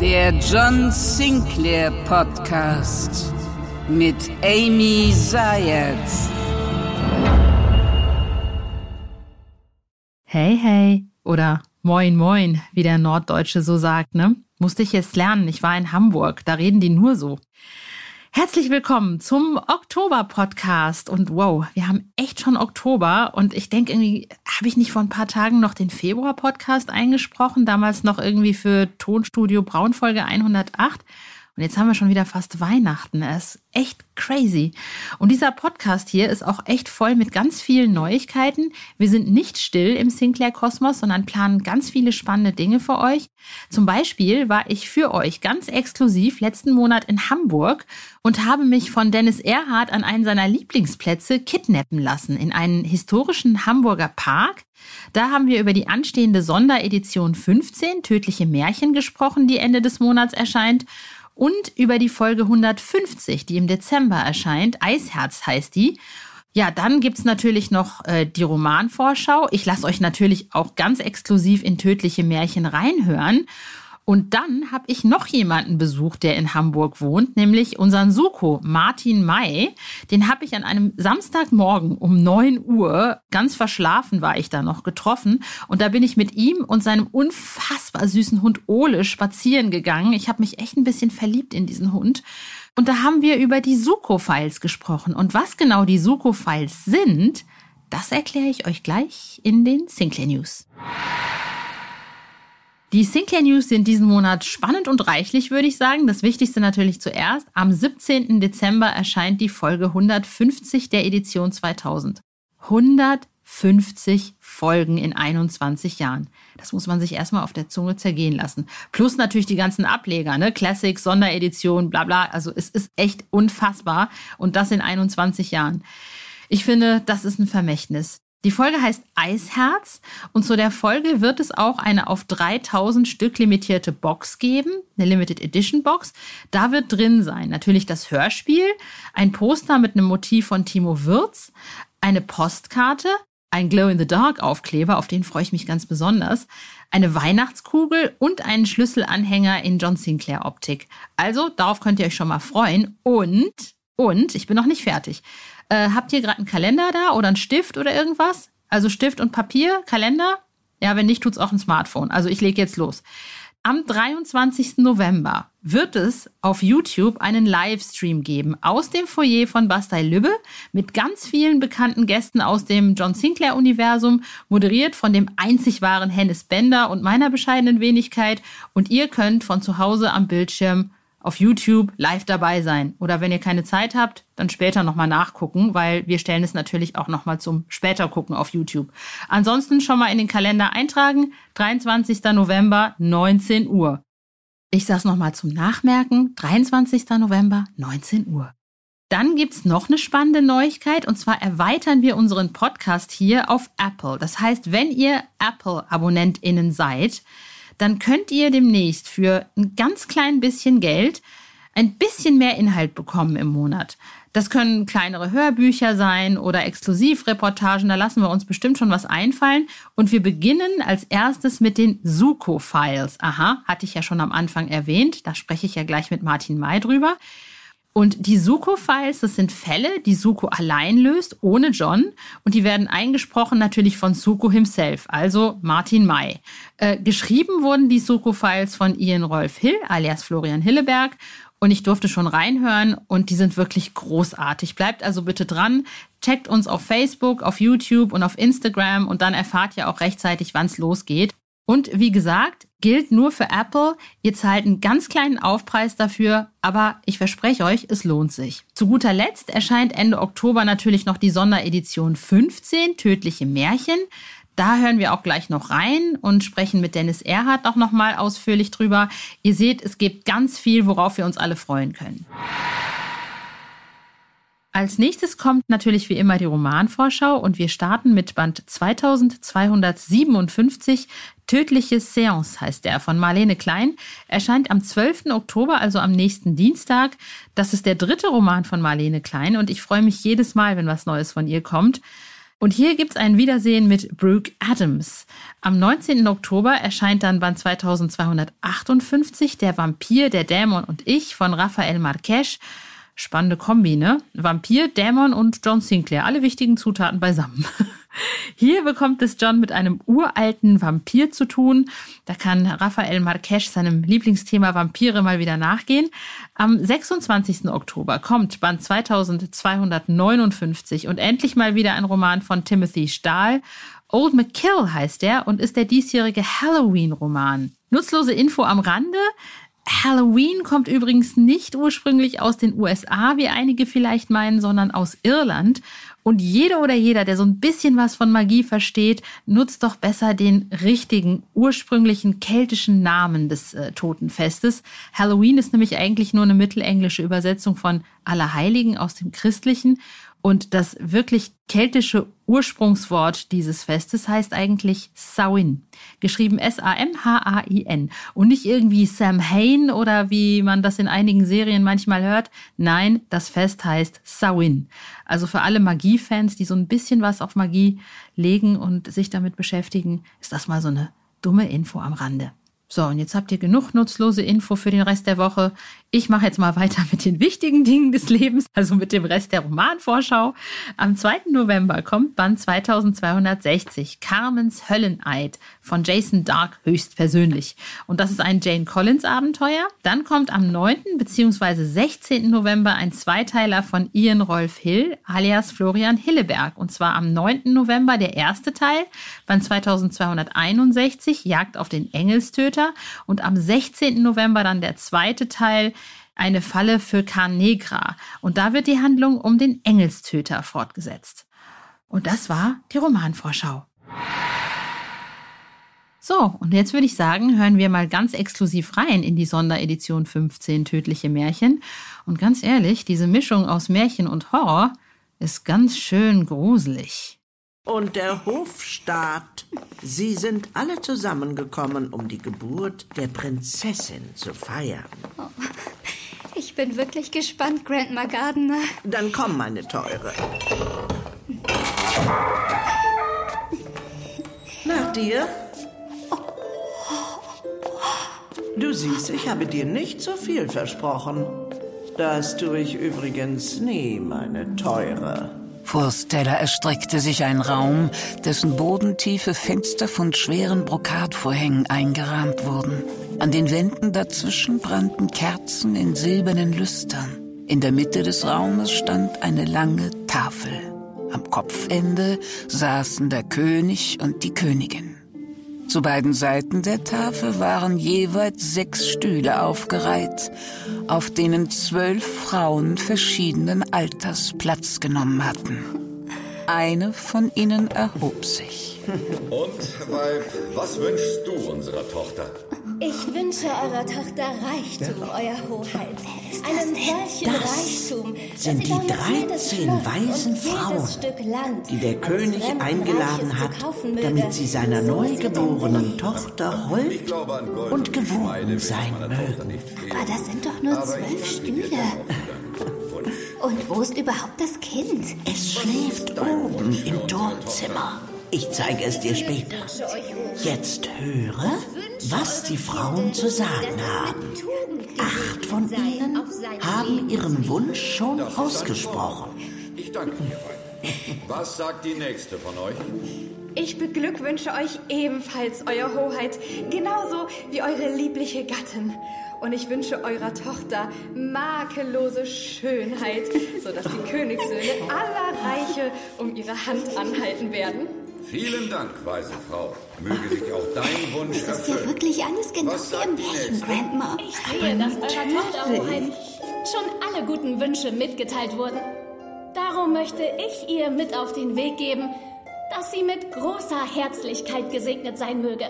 Der John Sinclair Podcast mit Amy Zayat. Hey, hey oder Moin, Moin, wie der Norddeutsche so sagt, ne? Musste ich jetzt lernen. Ich war in Hamburg, da reden die nur so. Herzlich willkommen zum Oktober-Podcast. Und wow, wir haben echt schon Oktober. Und ich denke irgendwie, habe ich nicht vor ein paar Tagen noch den Februar-Podcast eingesprochen? Damals noch irgendwie für Tonstudio Braunfolge 108. Und jetzt haben wir schon wieder fast Weihnachten. Es ist echt crazy. Und dieser Podcast hier ist auch echt voll mit ganz vielen Neuigkeiten. Wir sind nicht still im Sinclair Kosmos, sondern planen ganz viele spannende Dinge für euch. Zum Beispiel war ich für euch ganz exklusiv letzten Monat in Hamburg und habe mich von Dennis Erhardt an einen seiner Lieblingsplätze kidnappen lassen in einen historischen Hamburger Park. Da haben wir über die anstehende Sonderedition 15 Tödliche Märchen gesprochen, die Ende des Monats erscheint und über die Folge 150, die im Dezember erscheint. Eisherz heißt die. Ja, dann gibt's natürlich noch äh, die Romanvorschau. Ich lasse euch natürlich auch ganz exklusiv in tödliche Märchen reinhören. Und dann habe ich noch jemanden besucht, der in Hamburg wohnt, nämlich unseren Suko, Martin May. Den habe ich an einem Samstagmorgen um 9 Uhr, ganz verschlafen war ich da noch, getroffen. Und da bin ich mit ihm und seinem unfassbar süßen Hund Ole spazieren gegangen. Ich habe mich echt ein bisschen verliebt in diesen Hund. Und da haben wir über die Suko-Files gesprochen. Und was genau die Suko-Files sind, das erkläre ich euch gleich in den Sinclair News. Die Sinclair News sind diesen Monat spannend und reichlich, würde ich sagen. Das Wichtigste natürlich zuerst. Am 17. Dezember erscheint die Folge 150 der Edition 2000. 150 Folgen in 21 Jahren. Das muss man sich erstmal auf der Zunge zergehen lassen. Plus natürlich die ganzen Ableger, ne? Classic, Sonderedition, bla bla. Also es ist echt unfassbar. Und das in 21 Jahren. Ich finde, das ist ein Vermächtnis. Die Folge heißt Eisherz und zu der Folge wird es auch eine auf 3000 Stück limitierte Box geben, eine Limited Edition Box. Da wird drin sein natürlich das Hörspiel, ein Poster mit einem Motiv von Timo Würz, eine Postkarte, ein Glow-in-the-Dark-Aufkleber, auf den freue ich mich ganz besonders, eine Weihnachtskugel und einen Schlüsselanhänger in John Sinclair Optik. Also darauf könnt ihr euch schon mal freuen und, und, ich bin noch nicht fertig. Äh, habt ihr gerade einen Kalender da oder einen Stift oder irgendwas? Also Stift und Papier, Kalender? Ja, wenn nicht, tut's auch ein Smartphone. Also ich lege jetzt los. Am 23. November wird es auf YouTube einen Livestream geben aus dem Foyer von Bastei Lübbe mit ganz vielen bekannten Gästen aus dem John Sinclair Universum, moderiert von dem einzig wahren Hennes Bender und meiner bescheidenen Wenigkeit. Und ihr könnt von zu Hause am Bildschirm auf YouTube live dabei sein. Oder wenn ihr keine Zeit habt, dann später nochmal nachgucken, weil wir stellen es natürlich auch nochmal zum später gucken auf YouTube. Ansonsten schon mal in den Kalender eintragen. 23. November, 19 Uhr. Ich sag's nochmal zum Nachmerken. 23. November, 19 Uhr. Dann gibt's noch eine spannende Neuigkeit und zwar erweitern wir unseren Podcast hier auf Apple. Das heißt, wenn ihr Apple-AbonnentInnen seid, dann könnt ihr demnächst für ein ganz klein bisschen Geld ein bisschen mehr Inhalt bekommen im Monat. Das können kleinere Hörbücher sein oder Exklusivreportagen, da lassen wir uns bestimmt schon was einfallen. Und wir beginnen als erstes mit den Suko-Files. Aha, hatte ich ja schon am Anfang erwähnt, da spreche ich ja gleich mit Martin May drüber. Und die Suko-Files, das sind Fälle, die Suko allein löst, ohne John. Und die werden eingesprochen natürlich von Suko himself, also Martin May. Äh, geschrieben wurden die Suko-Files von Ian Rolf Hill, alias Florian Hilleberg. Und ich durfte schon reinhören und die sind wirklich großartig. Bleibt also bitte dran. Checkt uns auf Facebook, auf YouTube und auf Instagram und dann erfahrt ihr auch rechtzeitig, wann es losgeht. Und wie gesagt, gilt nur für Apple. Ihr zahlt einen ganz kleinen Aufpreis dafür, aber ich verspreche euch, es lohnt sich. Zu guter Letzt erscheint Ende Oktober natürlich noch die Sonderedition 15, Tödliche Märchen. Da hören wir auch gleich noch rein und sprechen mit Dennis Erhardt auch noch mal ausführlich drüber. Ihr seht, es gibt ganz viel, worauf wir uns alle freuen können. Als nächstes kommt natürlich wie immer die Romanvorschau und wir starten mit Band 2257. Tödliche Seance heißt der von Marlene Klein. Erscheint am 12. Oktober, also am nächsten Dienstag. Das ist der dritte Roman von Marlene Klein und ich freue mich jedes Mal, wenn was Neues von ihr kommt. Und hier gibt's ein Wiedersehen mit Brooke Adams. Am 19. Oktober erscheint dann Band 2258, Der Vampir, der Dämon und ich von Raphael Marquesch. Spannende Kombi, ne? Vampir, Dämon und John Sinclair. Alle wichtigen Zutaten beisammen. Hier bekommt es John mit einem uralten Vampir zu tun. Da kann Raphael Marquesch seinem Lieblingsthema Vampire mal wieder nachgehen. Am 26. Oktober kommt Band 2259 und endlich mal wieder ein Roman von Timothy Stahl. Old McKill heißt er und ist der diesjährige Halloween-Roman. Nutzlose Info am Rande. Halloween kommt übrigens nicht ursprünglich aus den USA, wie einige vielleicht meinen, sondern aus Irland. Und jeder oder jeder, der so ein bisschen was von Magie versteht, nutzt doch besser den richtigen, ursprünglichen keltischen Namen des äh, Totenfestes. Halloween ist nämlich eigentlich nur eine mittelenglische Übersetzung von Allerheiligen aus dem Christlichen. Und das wirklich keltische Ursprungswort dieses Festes heißt eigentlich Samhain, geschrieben S-A-M-H-A-I-N und nicht irgendwie Sam Hain oder wie man das in einigen Serien manchmal hört. Nein, das Fest heißt Samhain. Also für alle Magiefans, die so ein bisschen was auf Magie legen und sich damit beschäftigen, ist das mal so eine dumme Info am Rande. So, und jetzt habt ihr genug nutzlose Info für den Rest der Woche. Ich mache jetzt mal weiter mit den wichtigen Dingen des Lebens, also mit dem Rest der Romanvorschau. Am 2. November kommt Band 2260, Carmens Hölleneid von Jason Dark höchstpersönlich. Und das ist ein Jane Collins Abenteuer. Dann kommt am 9. bzw. 16. November ein Zweiteiler von Ian Rolf Hill alias Florian Hilleberg. Und zwar am 9. November der erste Teil, Band 2261, Jagd auf den Engelstöter. Und am 16. November dann der zweite Teil, eine Falle für Carnegra. Und da wird die Handlung um den Engelstöter fortgesetzt. Und das war die Romanvorschau. So, und jetzt würde ich sagen, hören wir mal ganz exklusiv rein in die Sonderedition 15 Tödliche Märchen. Und ganz ehrlich, diese Mischung aus Märchen und Horror ist ganz schön gruselig. Und der Hofstaat. Sie sind alle zusammengekommen, um die Geburt der Prinzessin zu feiern. Oh, ich bin wirklich gespannt, Grandma Gardner. Dann komm, meine Teure. Nach dir. Du siehst, ich habe dir nicht so viel versprochen. Das tue ich übrigens nie, meine Teure. Vor Stella erstreckte sich ein Raum, dessen bodentiefe Fenster von schweren Brokatvorhängen eingerahmt wurden. An den Wänden dazwischen brannten Kerzen in silbernen Lüstern. In der Mitte des Raumes stand eine lange Tafel. Am Kopfende saßen der König und die Königin. Zu beiden Seiten der Tafel waren jeweils sechs Stühle aufgereiht, auf denen zwölf Frauen verschiedenen Alters Platz genommen hatten. Eine von ihnen erhob sich. Und, Weib, was wünschst du unserer Tochter? Ich wünsche eurer Tochter Reichtum, Euer Hoheit. Einen solchen Das Reichtum, sind die damit jedes 13 Schloss weisen Frauen, Stück Land die der König eingeladen hat, damit sie seiner so neugeborenen. Tochter hold und gewogen sein mögen. Aber das sind doch nur zwölf Stühle. Und wo ist überhaupt das Kind? Es schläft oben im Turmzimmer. Ich zeige es dir später. Jetzt höre, was die Frauen zu sagen haben. Acht von ihnen haben ihren Wunsch schon ausgesprochen. Ich danke dir, Weib. Was sagt die nächste von euch? Ich beglückwünsche euch ebenfalls, Euer Hoheit, genauso wie eure liebliche Gattin. Und ich wünsche eurer Tochter makellose Schönheit, sodass die Königssöhne aller Reiche um ihre Hand anhalten werden. Vielen Dank, weise Frau. Möge sich auch dein Wunsch Es ist hier erfüllen. wirklich alles genau Was wie im die Märchen? Grandma. Ich sehe, dass eurer Tochter Hoheit schon alle guten Wünsche mitgeteilt wurden. Darum möchte ich ihr mit auf den Weg geben, dass sie mit großer Herzlichkeit gesegnet sein möge.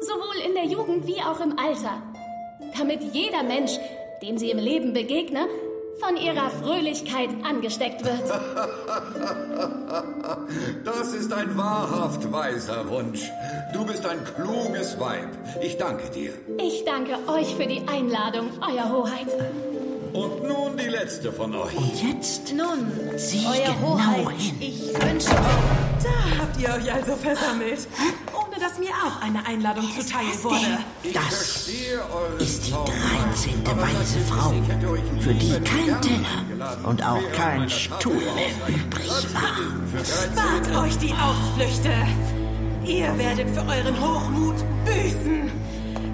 Sowohl in der Jugend wie auch im Alter. Damit jeder Mensch, dem sie im Leben begegne, von ihrer Fröhlichkeit angesteckt wird. Das ist ein wahrhaft weiser Wunsch. Du bist ein kluges Weib. Ich danke dir. Ich danke euch für die Einladung, Euer Hoheit. Und nun die letzte von euch. Jetzt Nun, sieh Euer genau Hoheit, hin. ich wünsche euch... Da habt ihr euch also versammelt, dass mir auch eine Einladung zuteil wurde. Das Verstehe eure ist die Traum. 13. Aber weise das Frau, für die kein Teller und auch kein Stuhl mehr übrig war. Für 13 Spart euch die Ausflüchte. Ihr werdet für euren Hochmut büßen.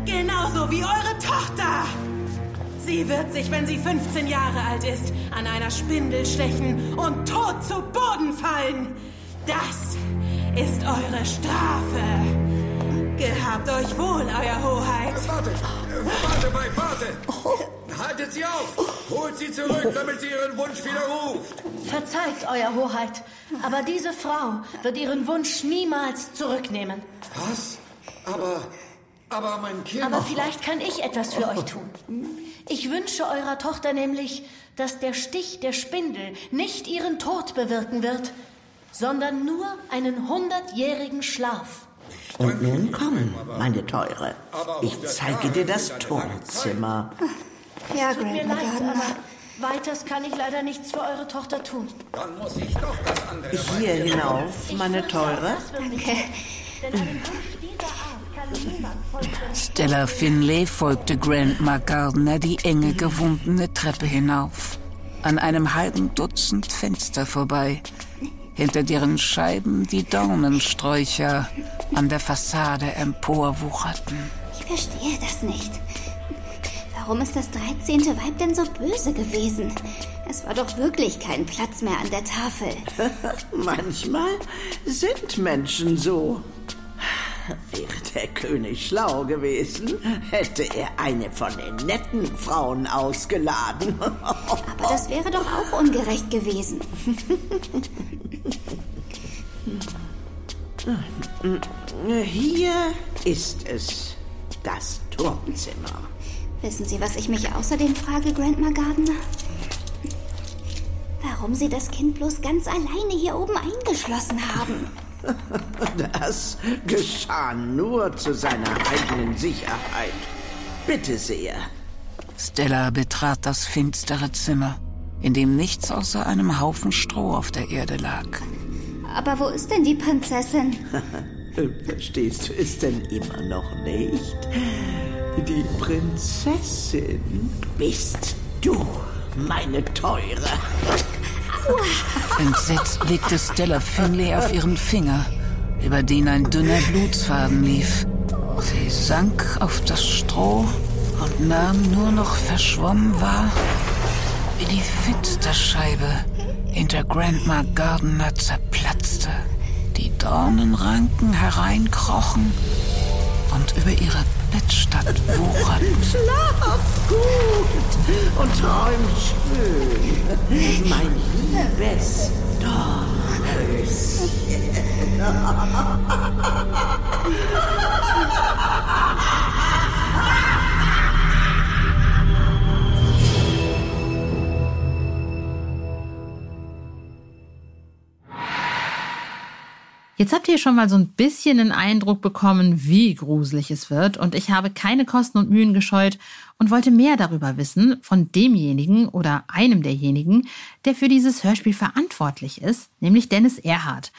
Genauso wie eure Tochter. Sie wird sich, wenn sie 15 Jahre alt ist, an einer Spindel stechen und tot zu Boden fallen. Das ist eure Strafe. Gehabt euch wohl, Euer Hoheit. Warte, warte, Weib, warte! Haltet sie auf! Holt sie zurück, damit sie ihren Wunsch widerruft! Verzeiht, Euer Hoheit, aber diese Frau wird ihren Wunsch niemals zurücknehmen. Was? Aber, aber mein Kind... Aber vielleicht kann ich etwas für euch tun. Ich wünsche eurer Tochter nämlich, dass der Stich der Spindel nicht ihren Tod bewirken wird, sondern nur einen hundertjährigen Schlaf. Und nun komm, meine Teure. Ich zeige dir das Turmzimmer. Ja, Tut mir Grandma leid, aber weiters kann ich leider nichts für eure Tochter tun. Dann muss ich doch das andere Hier hinauf, meine Teure. Danke. Stella Finlay folgte Grandma Gardner die enge gewundene Treppe hinauf, an einem halben Dutzend Fenster vorbei, hinter deren Scheiben die Dornensträucher an der Fassade emporwucherten. Ich verstehe das nicht. Warum ist das 13. Weib denn so böse gewesen? Es war doch wirklich kein Platz mehr an der Tafel. Manchmal sind Menschen so. Wäre der König schlau gewesen, hätte er eine von den netten Frauen ausgeladen. Aber das wäre doch auch ungerecht gewesen. Hier ist es, das Turmzimmer. Wissen Sie, was ich mich außerdem frage, Grandma Gardner? Warum Sie das Kind bloß ganz alleine hier oben eingeschlossen haben? Das geschah nur zu seiner eigenen Sicherheit. Bitte sehr. Stella betrat das finstere Zimmer, in dem nichts außer einem Haufen Stroh auf der Erde lag. Aber wo ist denn die Prinzessin? Verstehst du es denn immer noch nicht? Die Prinzessin bist du, meine Teure. Entsetzt blickte Stella Finlay auf ihren Finger, über den ein dünner Blutsfaden lief. Sie sank auf das Stroh und nahm nur noch verschwommen wahr, wie die Fensterscheibe hinter Grandma Gardner zerplatzte. Die Dornenranken hereinkrochen und über ihre Bettstatt wucherten. Schlaf gut und träum schön, mein liebes Dornröschen. Jetzt habt ihr schon mal so ein bisschen einen Eindruck bekommen, wie gruselig es wird. Und ich habe keine Kosten und Mühen gescheut und wollte mehr darüber wissen von demjenigen oder einem derjenigen, der für dieses Hörspiel verantwortlich ist, nämlich Dennis Erhardt.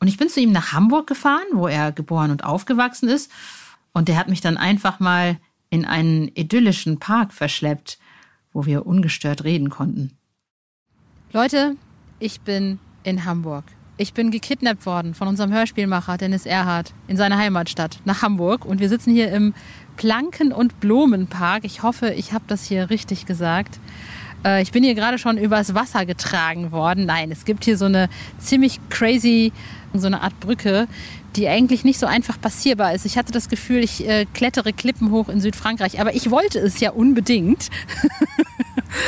Und ich bin zu ihm nach Hamburg gefahren, wo er geboren und aufgewachsen ist. Und der hat mich dann einfach mal in einen idyllischen Park verschleppt, wo wir ungestört reden konnten. Leute, ich bin in Hamburg. Ich bin gekidnappt worden von unserem Hörspielmacher Dennis Erhardt in seine Heimatstadt nach Hamburg und wir sitzen hier im Planken- und Blumenpark. Ich hoffe, ich habe das hier richtig gesagt. Äh, Ich bin hier gerade schon übers Wasser getragen worden. Nein, es gibt hier so eine ziemlich crazy so eine Art Brücke, die eigentlich nicht so einfach passierbar ist. Ich hatte das Gefühl, ich äh, klettere Klippen hoch in Südfrankreich, aber ich wollte es ja unbedingt.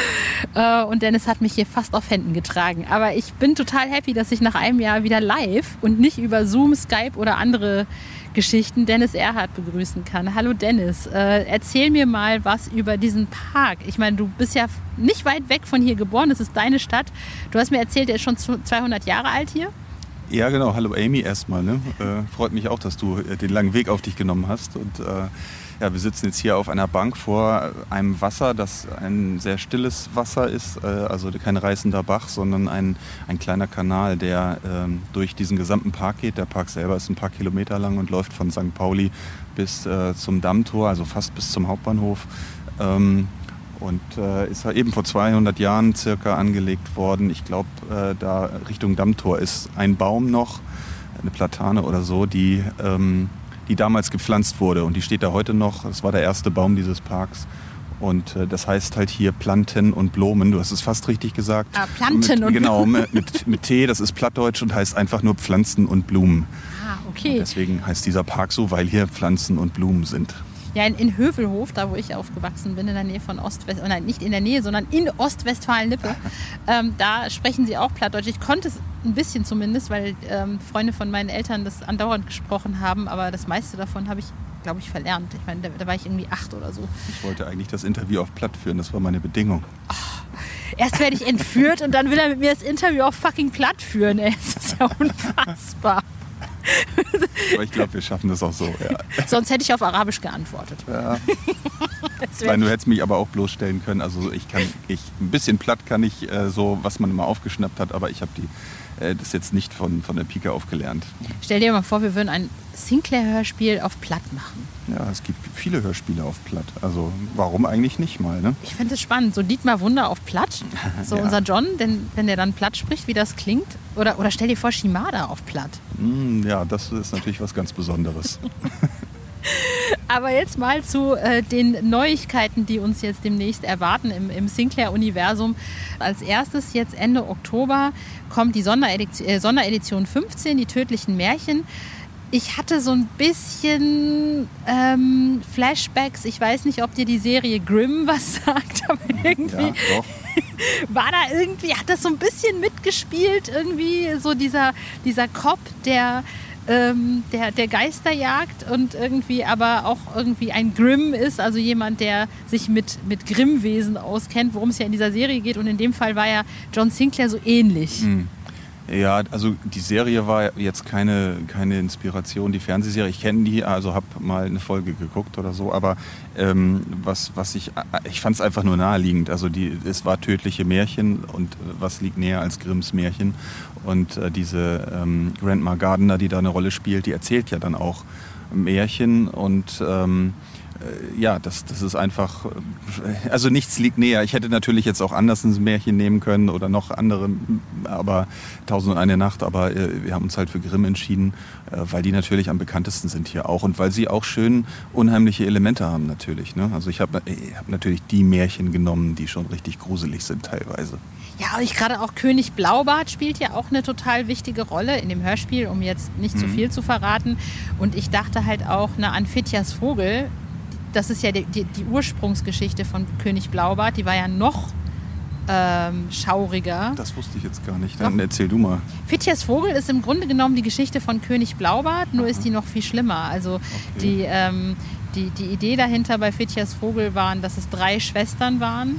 Äh, und Dennis hat mich hier fast auf Händen getragen. Aber ich bin total happy, dass ich nach einem Jahr wieder live und nicht über Zoom, Skype oder andere Geschichten Dennis Erhardt begrüßen kann. Hallo Dennis, äh, erzähl mir mal was über diesen Park. Ich meine, du bist ja nicht weit weg von hier geboren, es ist deine Stadt. Du hast mir erzählt, er ist schon 200 Jahre alt hier. Ja, genau. Hallo Amy erstmal. Ne? Äh, freut mich auch, dass du äh, den langen Weg auf dich genommen hast. Und äh, ja, wir sitzen jetzt hier auf einer Bank vor einem Wasser, das ein sehr stilles Wasser ist, äh, also kein reißender Bach, sondern ein, ein kleiner Kanal, der ähm, durch diesen gesamten Park geht. Der Park selber ist ein paar Kilometer lang und läuft von St. Pauli bis äh, zum Dammtor, also fast bis zum Hauptbahnhof. Ähm, und äh, ist eben vor 200 Jahren circa angelegt worden. Ich glaube, äh, da Richtung Dammtor ist ein Baum noch, eine Platane oder so, die ähm, die damals gepflanzt wurde. Und die steht da heute noch. Das war der erste Baum dieses Parks. Und äh, das heißt halt hier Planten und Blumen. Du hast es fast richtig gesagt. Ah, Planten mit, und Genau, mit, mit, mit T, das ist Plattdeutsch und heißt einfach nur Pflanzen und Blumen. Ah, okay. Und deswegen heißt dieser Park so, weil hier Pflanzen und Blumen sind. Ja, in, in Hövelhof, da wo ich aufgewachsen bin, in der Nähe von Ostwest, oh nein, nicht in der Nähe, sondern in Ostwestfalen-Lippe, ähm, da sprechen sie auch Plattdeutsch. Ich konnte es ein bisschen zumindest, weil ähm, Freunde von meinen Eltern das andauernd gesprochen haben, aber das meiste davon habe ich, glaube ich, verlernt. Ich meine, da, da, war ich irgendwie acht oder so. Ich wollte eigentlich das Interview auf Platt führen, das war meine Bedingung. Oh, erst werde ich entführt und dann will er mit mir das Interview auf fucking Platt führen. Ey. Das ist ja unfassbar. Aber ich glaube, wir schaffen das auch so. Ja. Sonst hätte ich auf Arabisch geantwortet. Ja. Nein, du hättest mich aber auch bloßstellen können. Also ich kann, ich ein bisschen platt kann ich äh, so, was man immer aufgeschnappt hat, aber ich habe äh, das jetzt nicht von, von der Pike auf gelernt. Stell dir mal vor, wir würden ein Sinclair-Hörspiel auf Platt machen. Ja, es gibt viele Hörspiele auf Platt. Also warum eigentlich nicht mal? Ne? Ich finde es spannend. So Dietmar Wunder auf Platt, so ja. unser John, denn, wenn der dann Platt spricht, wie das klingt. Oder, oder stell dir vor, Shimada auf Platt. Mm, ja, das ist natürlich was ganz Besonderes. Aber jetzt mal zu äh, den Neuigkeiten, die uns jetzt demnächst erwarten im, im Sinclair-Universum. Als erstes jetzt Ende Oktober kommt die Sonderedition, äh, Sonderedition 15, die tödlichen Märchen ich hatte so ein bisschen ähm, Flashbacks. Ich weiß nicht, ob dir die Serie Grimm was sagt, aber irgendwie ja, war da irgendwie, hat das so ein bisschen mitgespielt, irgendwie so dieser, dieser Cop, der, ähm, der, der Geister jagt und irgendwie aber auch irgendwie ein Grimm ist, also jemand, der sich mit, mit Grimmwesen auskennt, worum es ja in dieser Serie geht. Und in dem Fall war ja John Sinclair so ähnlich. Mhm. Ja, also die Serie war jetzt keine, keine Inspiration, die Fernsehserie. Ich kenne die, also habe mal eine Folge geguckt oder so, aber ähm, was, was ich, ich fand es einfach nur naheliegend. Also die, es war tödliche Märchen und was liegt näher als Grimms Märchen. Und äh, diese ähm, Grandma Gardner, die da eine Rolle spielt, die erzählt ja dann auch Märchen und ähm, äh, ja, das, das ist einfach, äh, also nichts liegt näher. Ich hätte natürlich jetzt auch anders ein Märchen nehmen können oder noch andere, aber Tausend und eine Nacht, aber äh, wir haben uns halt für Grimm entschieden, weil die natürlich am bekanntesten sind hier auch und weil sie auch schön unheimliche Elemente haben natürlich. Ne? Also ich habe hab natürlich die Märchen genommen, die schon richtig gruselig sind teilweise. Ja, ich gerade auch König Blaubart spielt ja auch eine total wichtige Rolle in dem Hörspiel, um jetzt nicht mhm. zu viel zu verraten. Und ich dachte halt auch na, an Fitjas Vogel, das ist ja die, die, die, Ursprungsgeschichte von König Blaubart, die war ja noch ähm, schauriger. Das wusste ich jetzt gar nicht. Dann Doch. erzähl du mal. Fitjes Vogel ist im Grunde genommen die Geschichte von König Blaubart, nur Aha. ist die noch viel schlimmer. Also okay. die, ähm, die, die Idee dahinter bei Fitjes Vogel waren, dass es drei Schwestern waren.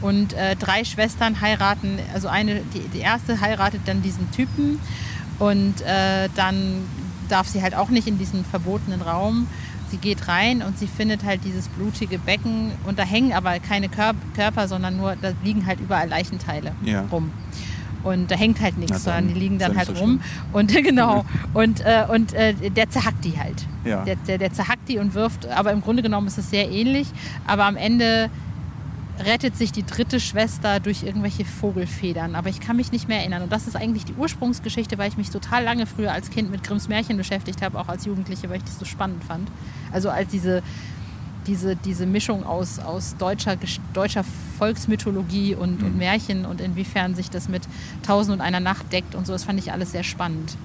Und äh, drei Schwestern heiraten, also eine, die, die erste heiratet dann diesen Typen und äh, dann darf sie halt auch nicht in diesen verbotenen Raum. Sie geht rein und sie findet halt dieses blutige Becken und da hängen aber keine Körper, sondern nur, da liegen halt überall Leichenteile ja. rum. Und da hängt halt nichts, sondern die liegen dann halt so rum. Und genau. Und, äh, und äh, der zerhackt die halt. Ja. Der, der, der zerhackt die und wirft, aber im Grunde genommen ist es sehr ähnlich. Aber am Ende rettet sich die dritte Schwester durch irgendwelche Vogelfedern. Aber ich kann mich nicht mehr erinnern. Und das ist eigentlich die Ursprungsgeschichte, weil ich mich total lange früher als Kind mit Grimms Märchen beschäftigt habe, auch als Jugendliche, weil ich das so spannend fand. Also als diese, diese, diese Mischung aus, aus deutscher, deutscher Volksmythologie und, mhm. und Märchen und inwiefern sich das mit Tausend und einer Nacht deckt und so, das fand ich alles sehr spannend.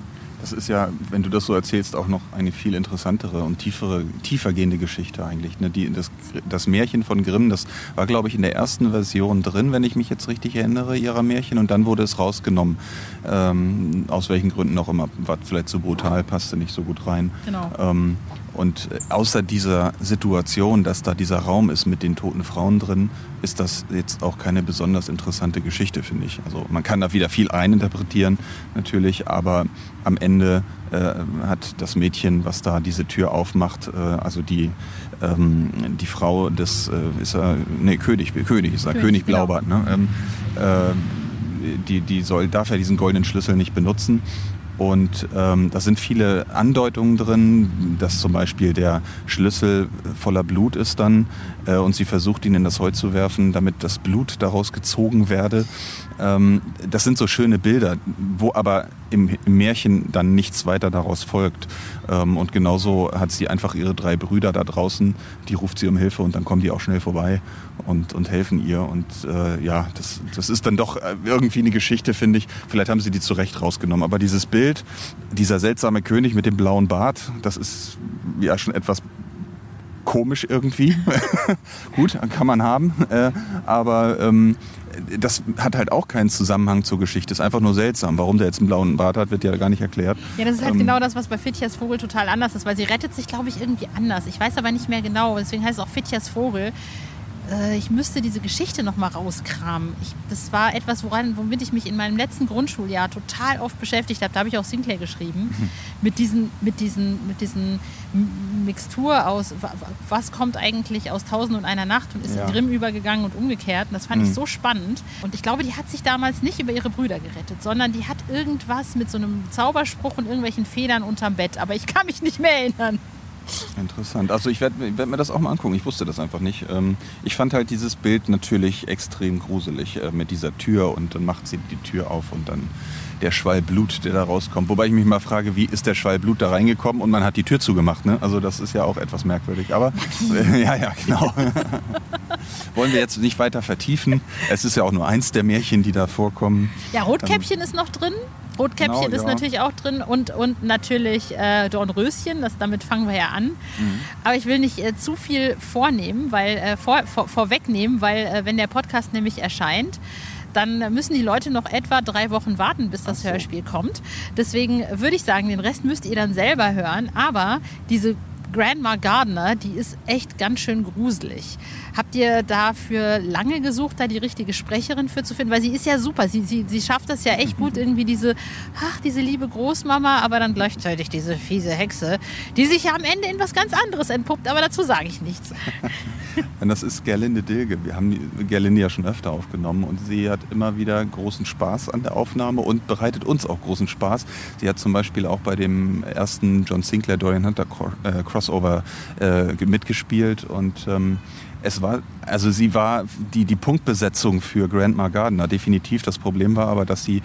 Das ist ja, wenn du das so erzählst, auch noch eine viel interessantere und tiefere, tiefergehende Geschichte eigentlich. Ne? Die, das, das Märchen von Grimm, das war, glaube ich, in der ersten Version drin, wenn ich mich jetzt richtig erinnere, ihrer Märchen. Und dann wurde es rausgenommen. Ähm, aus welchen Gründen auch immer. War vielleicht zu brutal, passte nicht so gut rein. Genau. Ähm, und außer dieser Situation, dass da dieser Raum ist mit den toten Frauen drin, ist das jetzt auch keine besonders interessante Geschichte, finde ich. Also man kann da wieder viel eininterpretieren, natürlich, aber am Ende äh, hat das Mädchen, was da diese Tür aufmacht, äh, also die, ähm, die Frau des, äh, ist er, nee, König, König ist er, König, König, genau. Blaubart, ne? Ähm, äh, die, die soll, darf ja diesen goldenen Schlüssel nicht benutzen. Und ähm, da sind viele Andeutungen drin, dass zum Beispiel der Schlüssel voller Blut ist dann äh, und sie versucht ihn in das Heu zu werfen, damit das Blut daraus gezogen werde. Ähm, das sind so schöne Bilder, wo aber im, im Märchen dann nichts weiter daraus folgt. Ähm, und genauso hat sie einfach ihre drei Brüder da draußen, die ruft sie um Hilfe und dann kommen die auch schnell vorbei und, und helfen ihr. Und äh, ja, das, das ist dann doch äh, irgendwie eine Geschichte, finde ich. Vielleicht haben sie die zu Recht rausgenommen. Aber dieses Bild, dieser seltsame König mit dem blauen Bart, das ist ja schon etwas komisch irgendwie. Gut, kann man haben. Äh, aber ähm, das hat halt auch keinen Zusammenhang zur Geschichte. Ist einfach nur seltsam. Warum der jetzt einen blauen Bart hat, wird ja gar nicht erklärt. Ja, das ist halt Ähm, genau das, was bei Fitjas Vogel total anders ist, weil sie rettet sich, glaube ich, irgendwie anders. Ich weiß aber nicht mehr genau, deswegen heißt es auch Fitjas Vogel. Äh, Ich müsste diese Geschichte noch mal rauskramen. Ich, das war etwas, woran, womit ich mich in meinem letzten Grundschuljahr total oft beschäftigt habe. Da habe ich auch Sinclair geschrieben. Mit diesen, mit diesen, mit diesen Mixtur aus, wa- wa- was kommt eigentlich aus Tausend und einer Nacht und ist Ja. in Grimm übergegangen und umgekehrt. Und das fand Mhm. ich so spannend. Und ich glaube, die hat sich damals nicht über ihre Brüder gerettet, sondern die hat irgendwas mit so einem Zauberspruch und irgendwelchen Federn unterm Bett. Aber ich kann mich nicht mehr erinnern. Interessant. Also ich werde werd mir das auch mal angucken. Ich wusste das einfach nicht. Ähm, ich fand halt dieses Bild natürlich extrem gruselig äh, mit dieser Tür und dann macht sie die Tür auf und dann der Schwall Blut, der da rauskommt. Wobei ich mich mal frage, wie ist der Schwall Blut da reingekommen und man hat die Tür zugemacht. Ne? Also das ist ja auch etwas merkwürdig. Aber äh, ja, ja, genau. Wollen wir jetzt nicht weiter vertiefen. Es ist ja auch nur eins der Märchen, die da vorkommen. Ja, Rotkäppchen ist noch drin. Rotkäppchen Genau, ist ja. natürlich auch drin und, und natürlich äh, Dornröschen, das, damit fangen wir ja an. Mhm. Aber ich will nicht äh, zu viel vornehmen, weil, äh, vor, vor, vorwegnehmen, weil äh, wenn der Podcast nämlich erscheint, dann müssen die Leute noch etwa drei Wochen warten, bis das Hörspiel kommt. Deswegen würde ich sagen, den Rest müsst ihr dann selber hören. Aber diese Grandma Gardner, die ist echt ganz schön gruselig. Habt ihr dafür lange gesucht, da die richtige Sprecherin für zu finden? Weil sie ist ja super. Sie, sie, sie schafft das ja echt gut, irgendwie diese, ach, diese liebe Großmama, aber dann gleichzeitig diese fiese Hexe, die sich ja am Ende in was ganz anderes entpuppt. Aber dazu sage ich nichts. Und das ist Gerlinde Dilge. Wir haben Gerlinde ja schon öfter aufgenommen und sie hat immer wieder großen Spaß an der Aufnahme und bereitet uns auch großen Spaß. Sie hat zum Beispiel auch bei dem ersten John Sinclair Dorian Hunter äh, Crossover äh, mitgespielt und ähm, es war, also sie war die, die Punktbesetzung für Grandma Gardner definitiv. Das Problem war aber, dass sie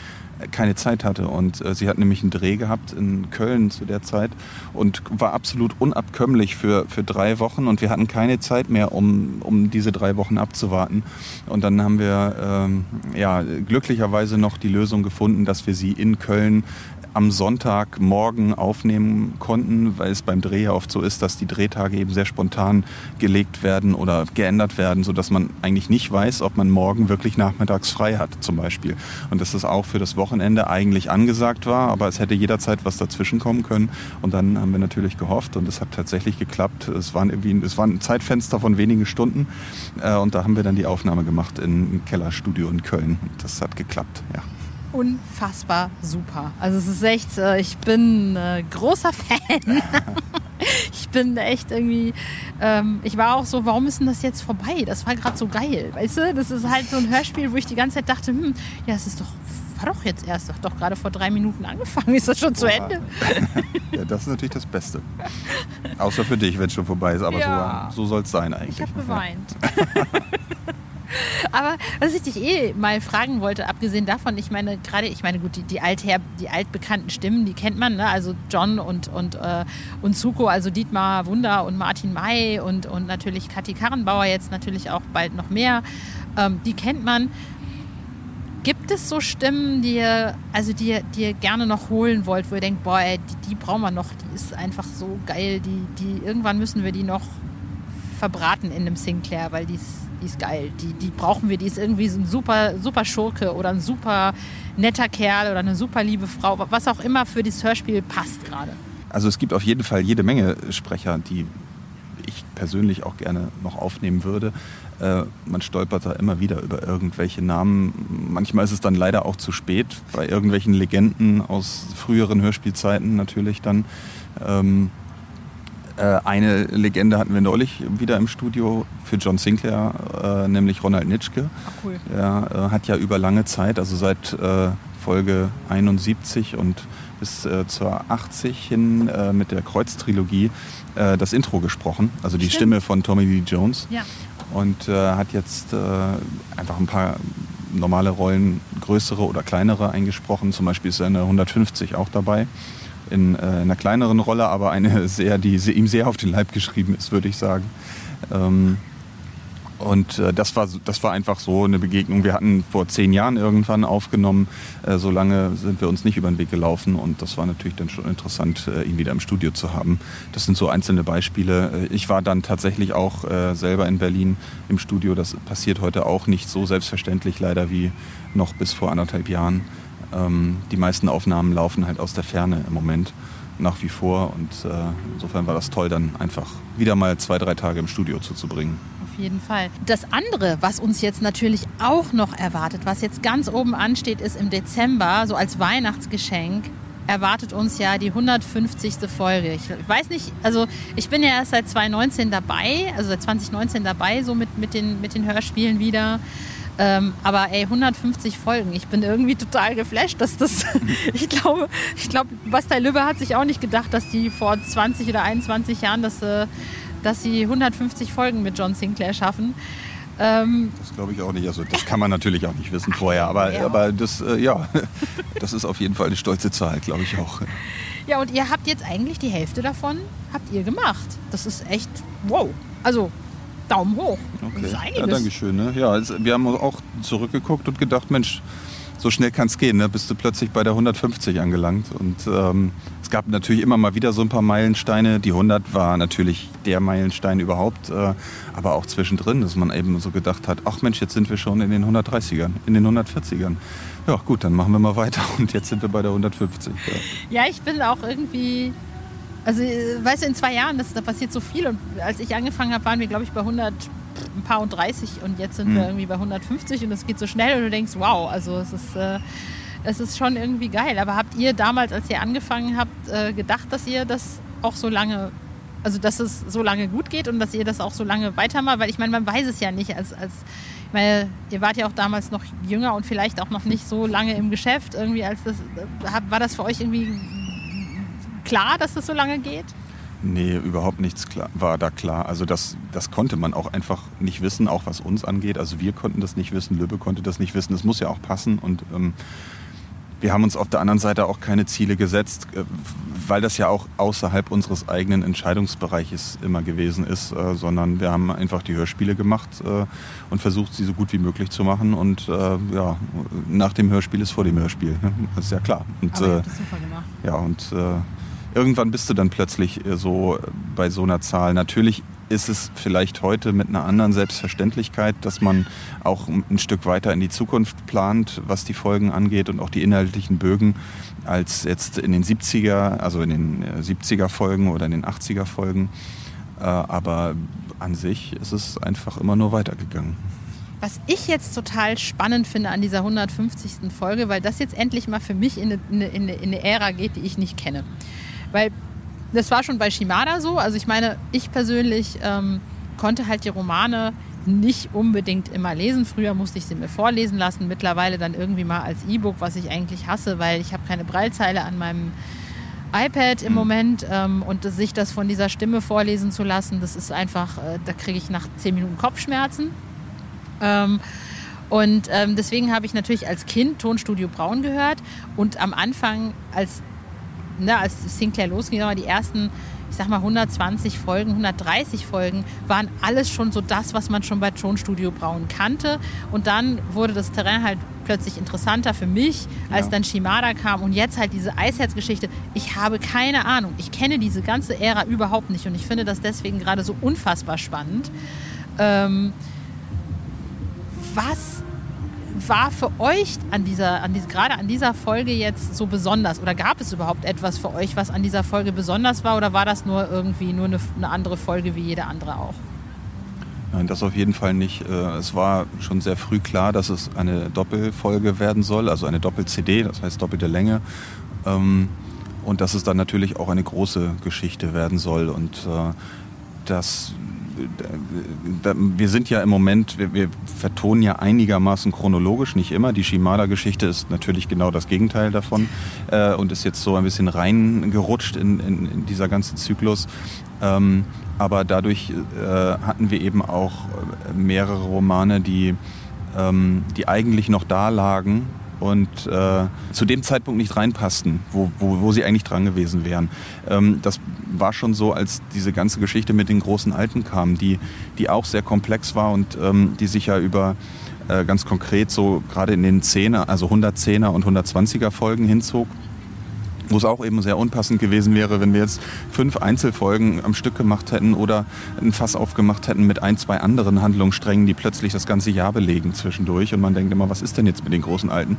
keine Zeit hatte und äh, sie hat nämlich einen Dreh gehabt in Köln zu der Zeit und war absolut unabkömmlich für, für drei Wochen und wir hatten keine Zeit mehr, um, um diese drei Wochen abzuwarten. Und dann haben wir ähm, ja, glücklicherweise noch die Lösung gefunden, dass wir sie in Köln am Sonntagmorgen aufnehmen konnten, weil es beim Dreh ja oft so ist, dass die Drehtage eben sehr spontan gelegt werden oder geändert werden, sodass man eigentlich nicht weiß, ob man morgen wirklich nachmittags frei hat zum Beispiel. Und dass das auch für das Wochenende eigentlich angesagt war, aber es hätte jederzeit was dazwischen kommen können. Und dann haben wir natürlich gehofft und es hat tatsächlich geklappt. Es waren irgendwie, es war ein Zeitfenster von wenigen Stunden äh, und da haben wir dann die Aufnahme gemacht im Kellerstudio in Köln. Das hat geklappt, ja. Unfassbar super. Also es ist echt, äh, ich bin äh, großer Fan. ich bin echt irgendwie, ähm, ich war auch so, warum ist denn das jetzt vorbei? Das war gerade so geil, weißt du? Das ist halt so ein Hörspiel, wo ich die ganze Zeit dachte, hm, ja, es ist doch, war doch jetzt erst, doch gerade vor drei Minuten angefangen, ist das schon zu Ende? ja, das ist natürlich das Beste. Außer für dich, wenn es schon vorbei ist. Aber Ja. so, so soll es sein eigentlich. Ich habe geweint. Aber was ich dich eh mal fragen wollte, abgesehen davon, ich meine, gerade, ich meine, gut, die, die, alther, die altbekannten Stimmen, die kennt man, ne? also John und, und, äh, und Zuko, also Dietmar Wunder und Martin May und, und natürlich Kathi Karrenbauer, jetzt natürlich auch bald noch mehr, ähm, die kennt man. Gibt es so Stimmen, die ihr, also die, die ihr gerne noch holen wollt, wo ihr denkt, boah, ey, die, die brauchen wir noch, die ist einfach so geil, die, die, irgendwann müssen wir die noch verbraten in einem Sinclair, weil die ist, die ist geil. Die, die brauchen wir, die ist irgendwie ein super, super Schurke oder ein super netter Kerl oder eine super liebe Frau, was auch immer für dieses Hörspiel passt gerade. Also es gibt auf jeden Fall jede Menge Sprecher, die ich persönlich auch gerne noch aufnehmen würde. Äh, man stolpert da immer wieder über irgendwelche Namen. Manchmal ist es dann leider auch zu spät, bei irgendwelchen Legenden aus früheren Hörspielzeiten natürlich dann. Ähm, äh, eine Legende hatten wir neulich wieder im Studio für John Sinclair, äh, nämlich Ronald Nitschke. cool. Er äh, hat ja über lange Zeit, also seit äh, Folge 71 und bis äh, zur 80 hin äh, mit der Kreuztrilogie äh, das Intro gesprochen, also die Stimmt. Stimme von Tommy Lee Jones. Ja. Und äh, hat jetzt äh, einfach ein paar normale Rollen, größere oder kleinere eingesprochen. Zum Beispiel ist er in der 150 auch dabei. In, äh, in einer kleineren Rolle, aber eine sehr, die ihm sehr auf den Leib geschrieben ist, würde ich sagen. Ähm, und äh, das, war, das war einfach so eine Begegnung. Wir hatten vor zehn Jahren irgendwann aufgenommen. Äh, so lange sind wir uns nicht über den Weg gelaufen. Und das war natürlich dann schon interessant, äh, ihn wieder im Studio zu haben. Das sind so einzelne Beispiele. Äh, Ich war dann tatsächlich auch äh, selber in Berlin im Studio. Das passiert heute auch nicht so selbstverständlich leider wie noch bis vor anderthalb Jahren. Ähm, die meisten Aufnahmen laufen halt aus der Ferne im Moment nach wie vor. Und äh, insofern war das toll, dann einfach wieder mal zwei, drei Tage im Studio zuzubringen. Auf jeden Fall. Das andere, was uns jetzt natürlich auch noch erwartet, was jetzt ganz oben ansteht, ist im Dezember, so als Weihnachtsgeschenk, erwartet uns ja die 150. Folge. Ich weiß nicht, also ich bin ja erst seit 2019 dabei, also seit 2019 dabei, so mit, mit, den, mit den Hörspielen wieder. Ähm, aber ey, 150 Folgen. Ich bin irgendwie total geflasht, dass das. ich glaube, ich glaube, Bastei Lübbe hat sich auch nicht gedacht, dass die vor 20 oder 21 Jahren, dass, äh, dass sie 150 Folgen mit John Sinclair schaffen. Ähm, Das glaube ich auch nicht. Also das kann man natürlich auch nicht wissen vorher. Aber, Ja. aber das, äh, ja, das ist auf jeden Fall eine stolze Zahl, glaube ich auch. ja, und ihr habt jetzt eigentlich die Hälfte davon habt ihr gemacht. Das ist echt wow. Also Daumen hoch. Ist Ja, einiges. danke schön. Ne? Ja, also wir haben auch zurückgeguckt und gedacht, Mensch, so schnell kann es gehen. Ne? Bist du plötzlich bei der 150 angelangt. Und ähm, es gab natürlich immer mal wieder so ein paar Meilensteine. Die 100 war natürlich der Meilenstein überhaupt. Äh, aber auch zwischendrin, dass man eben so gedacht hat, ach Mensch, jetzt sind wir schon in den 130ern, in den 140ern. Ja gut, dann machen wir mal weiter. Und jetzt sind wir bei der 150. Ja. Ja, ich bin auch irgendwie. Also, äh, weißt du, in zwei Jahren, das, da passiert so viel. Und als ich angefangen habe, waren wir, glaube ich, bei 100, ein paar und 30. Und jetzt sind wir Hm. irgendwie bei 150 und es geht so schnell. Und du denkst, wow, also es ist, äh, es ist schon irgendwie geil. Aber habt ihr damals, als ihr angefangen habt, äh, gedacht, dass ihr das auch so lange. Also, dass es so lange gut geht und dass ihr das auch so lange weitermacht? Weil ich meine, man weiß es ja nicht. Als, als, ich meine, ihr wart ja auch damals noch jünger und vielleicht auch noch nicht so lange im Geschäft. Irgendwie, als das. äh, War das für euch irgendwie klar, dass das so lange geht? Nee, überhaupt nichts klar, war da klar. Also das, das konnte man auch einfach nicht wissen, auch was uns angeht. Also wir konnten das nicht wissen, Lübbe konnte das nicht wissen. Das muss ja auch passen. Und ähm, wir haben uns auf der anderen Seite auch keine Ziele gesetzt, äh, weil das ja auch außerhalb unseres eigenen Entscheidungsbereiches immer gewesen ist, äh, sondern wir haben einfach die Hörspiele gemacht äh, und versucht, sie so gut wie möglich zu machen. Und äh, ja, nach dem Hörspiel ist vor dem Hörspiel. Ne? Das ist ja klar. Und, Aber ihr äh, habt das super gemacht. ja, und äh, irgendwann bist du dann plötzlich äh, so bei so einer Zahl. Natürlich ist es vielleicht heute mit einer anderen Selbstverständlichkeit, dass man auch ein Stück weiter in die Zukunft plant, was die Folgen angeht und auch die inhaltlichen Bögen, als jetzt in den 70er, also in den äh, 70er Folgen oder in den 80er Folgen. Äh, aber an sich ist es einfach immer nur weitergegangen. Was ich jetzt total spannend finde an dieser 150. Folge, weil das jetzt endlich mal für mich in eine, in eine, in eine Ära geht, die ich nicht kenne. Weil das war schon bei Shimada so. Also ich meine, ich persönlich ähm, konnte halt die Romane nicht unbedingt immer lesen. Früher musste ich sie mir vorlesen lassen, mittlerweile dann irgendwie mal als E-Book, was ich eigentlich hasse, weil ich habe keine Breilzeile an meinem iPad im Moment ähm, und sich das von dieser Stimme vorlesen zu lassen, das ist einfach, äh, da kriege ich nach zehn Minuten Kopfschmerzen. Ähm, und ähm, deswegen habe ich natürlich als Kind Tonstudio Braun gehört und am Anfang, als, ne, als Sinclair losging, mal, die ersten ich sag mal 120 Folgen, 130 Folgen, waren alles schon so das, was man schon bei Tonstudio Braun kannte. Und dann wurde das Terrain halt plötzlich interessanter für mich, als ja. dann Shimada kam und jetzt halt diese Eisherzgeschichte. Ich habe keine Ahnung. Ich kenne diese ganze Ära überhaupt nicht und ich finde das deswegen gerade so unfassbar spannend. Ähm, was war für euch an dieser, an diese, gerade an dieser Folge jetzt so besonders? Oder gab es überhaupt etwas für euch, was an dieser Folge besonders war? Oder war das nur irgendwie nur eine, eine andere Folge wie jede andere auch? Nein, das auf jeden Fall nicht. Äh, es war schon sehr früh klar, dass es eine Doppelfolge werden soll, also eine Doppel-CD, das heißt doppelte Länge. Ähm, und dass es dann natürlich auch eine große Geschichte werden soll. Und äh, das wir sind ja im Moment, wir, wir, vertonen ja einigermaßen chronologisch, nicht immer. Die Shimada-Geschichte ist natürlich genau das Gegenteil davon äh, und ist jetzt so ein bisschen reingerutscht in, in, in dieser ganze Zyklus. Ähm, aber dadurch äh, hatten wir eben auch mehrere Romane, die, ähm, die eigentlich noch da lagen und äh, zu dem Zeitpunkt nicht reinpassten, wo, wo, wo sie eigentlich dran gewesen wären. Ähm, das war schon so, als diese ganze Geschichte mit den großen Alten kam, die, die auch sehr komplex war und ähm, die sich ja über äh, ganz konkret so gerade in den 10er, also 110er und 120er Folgen hinzog wo es auch eben sehr unpassend gewesen wäre, wenn wir jetzt fünf Einzelfolgen am Stück gemacht hätten oder ein Fass aufgemacht hätten mit ein, zwei anderen Handlungssträngen, die plötzlich das ganze Jahr belegen zwischendurch. Und man denkt immer, was ist denn jetzt mit den großen Alten?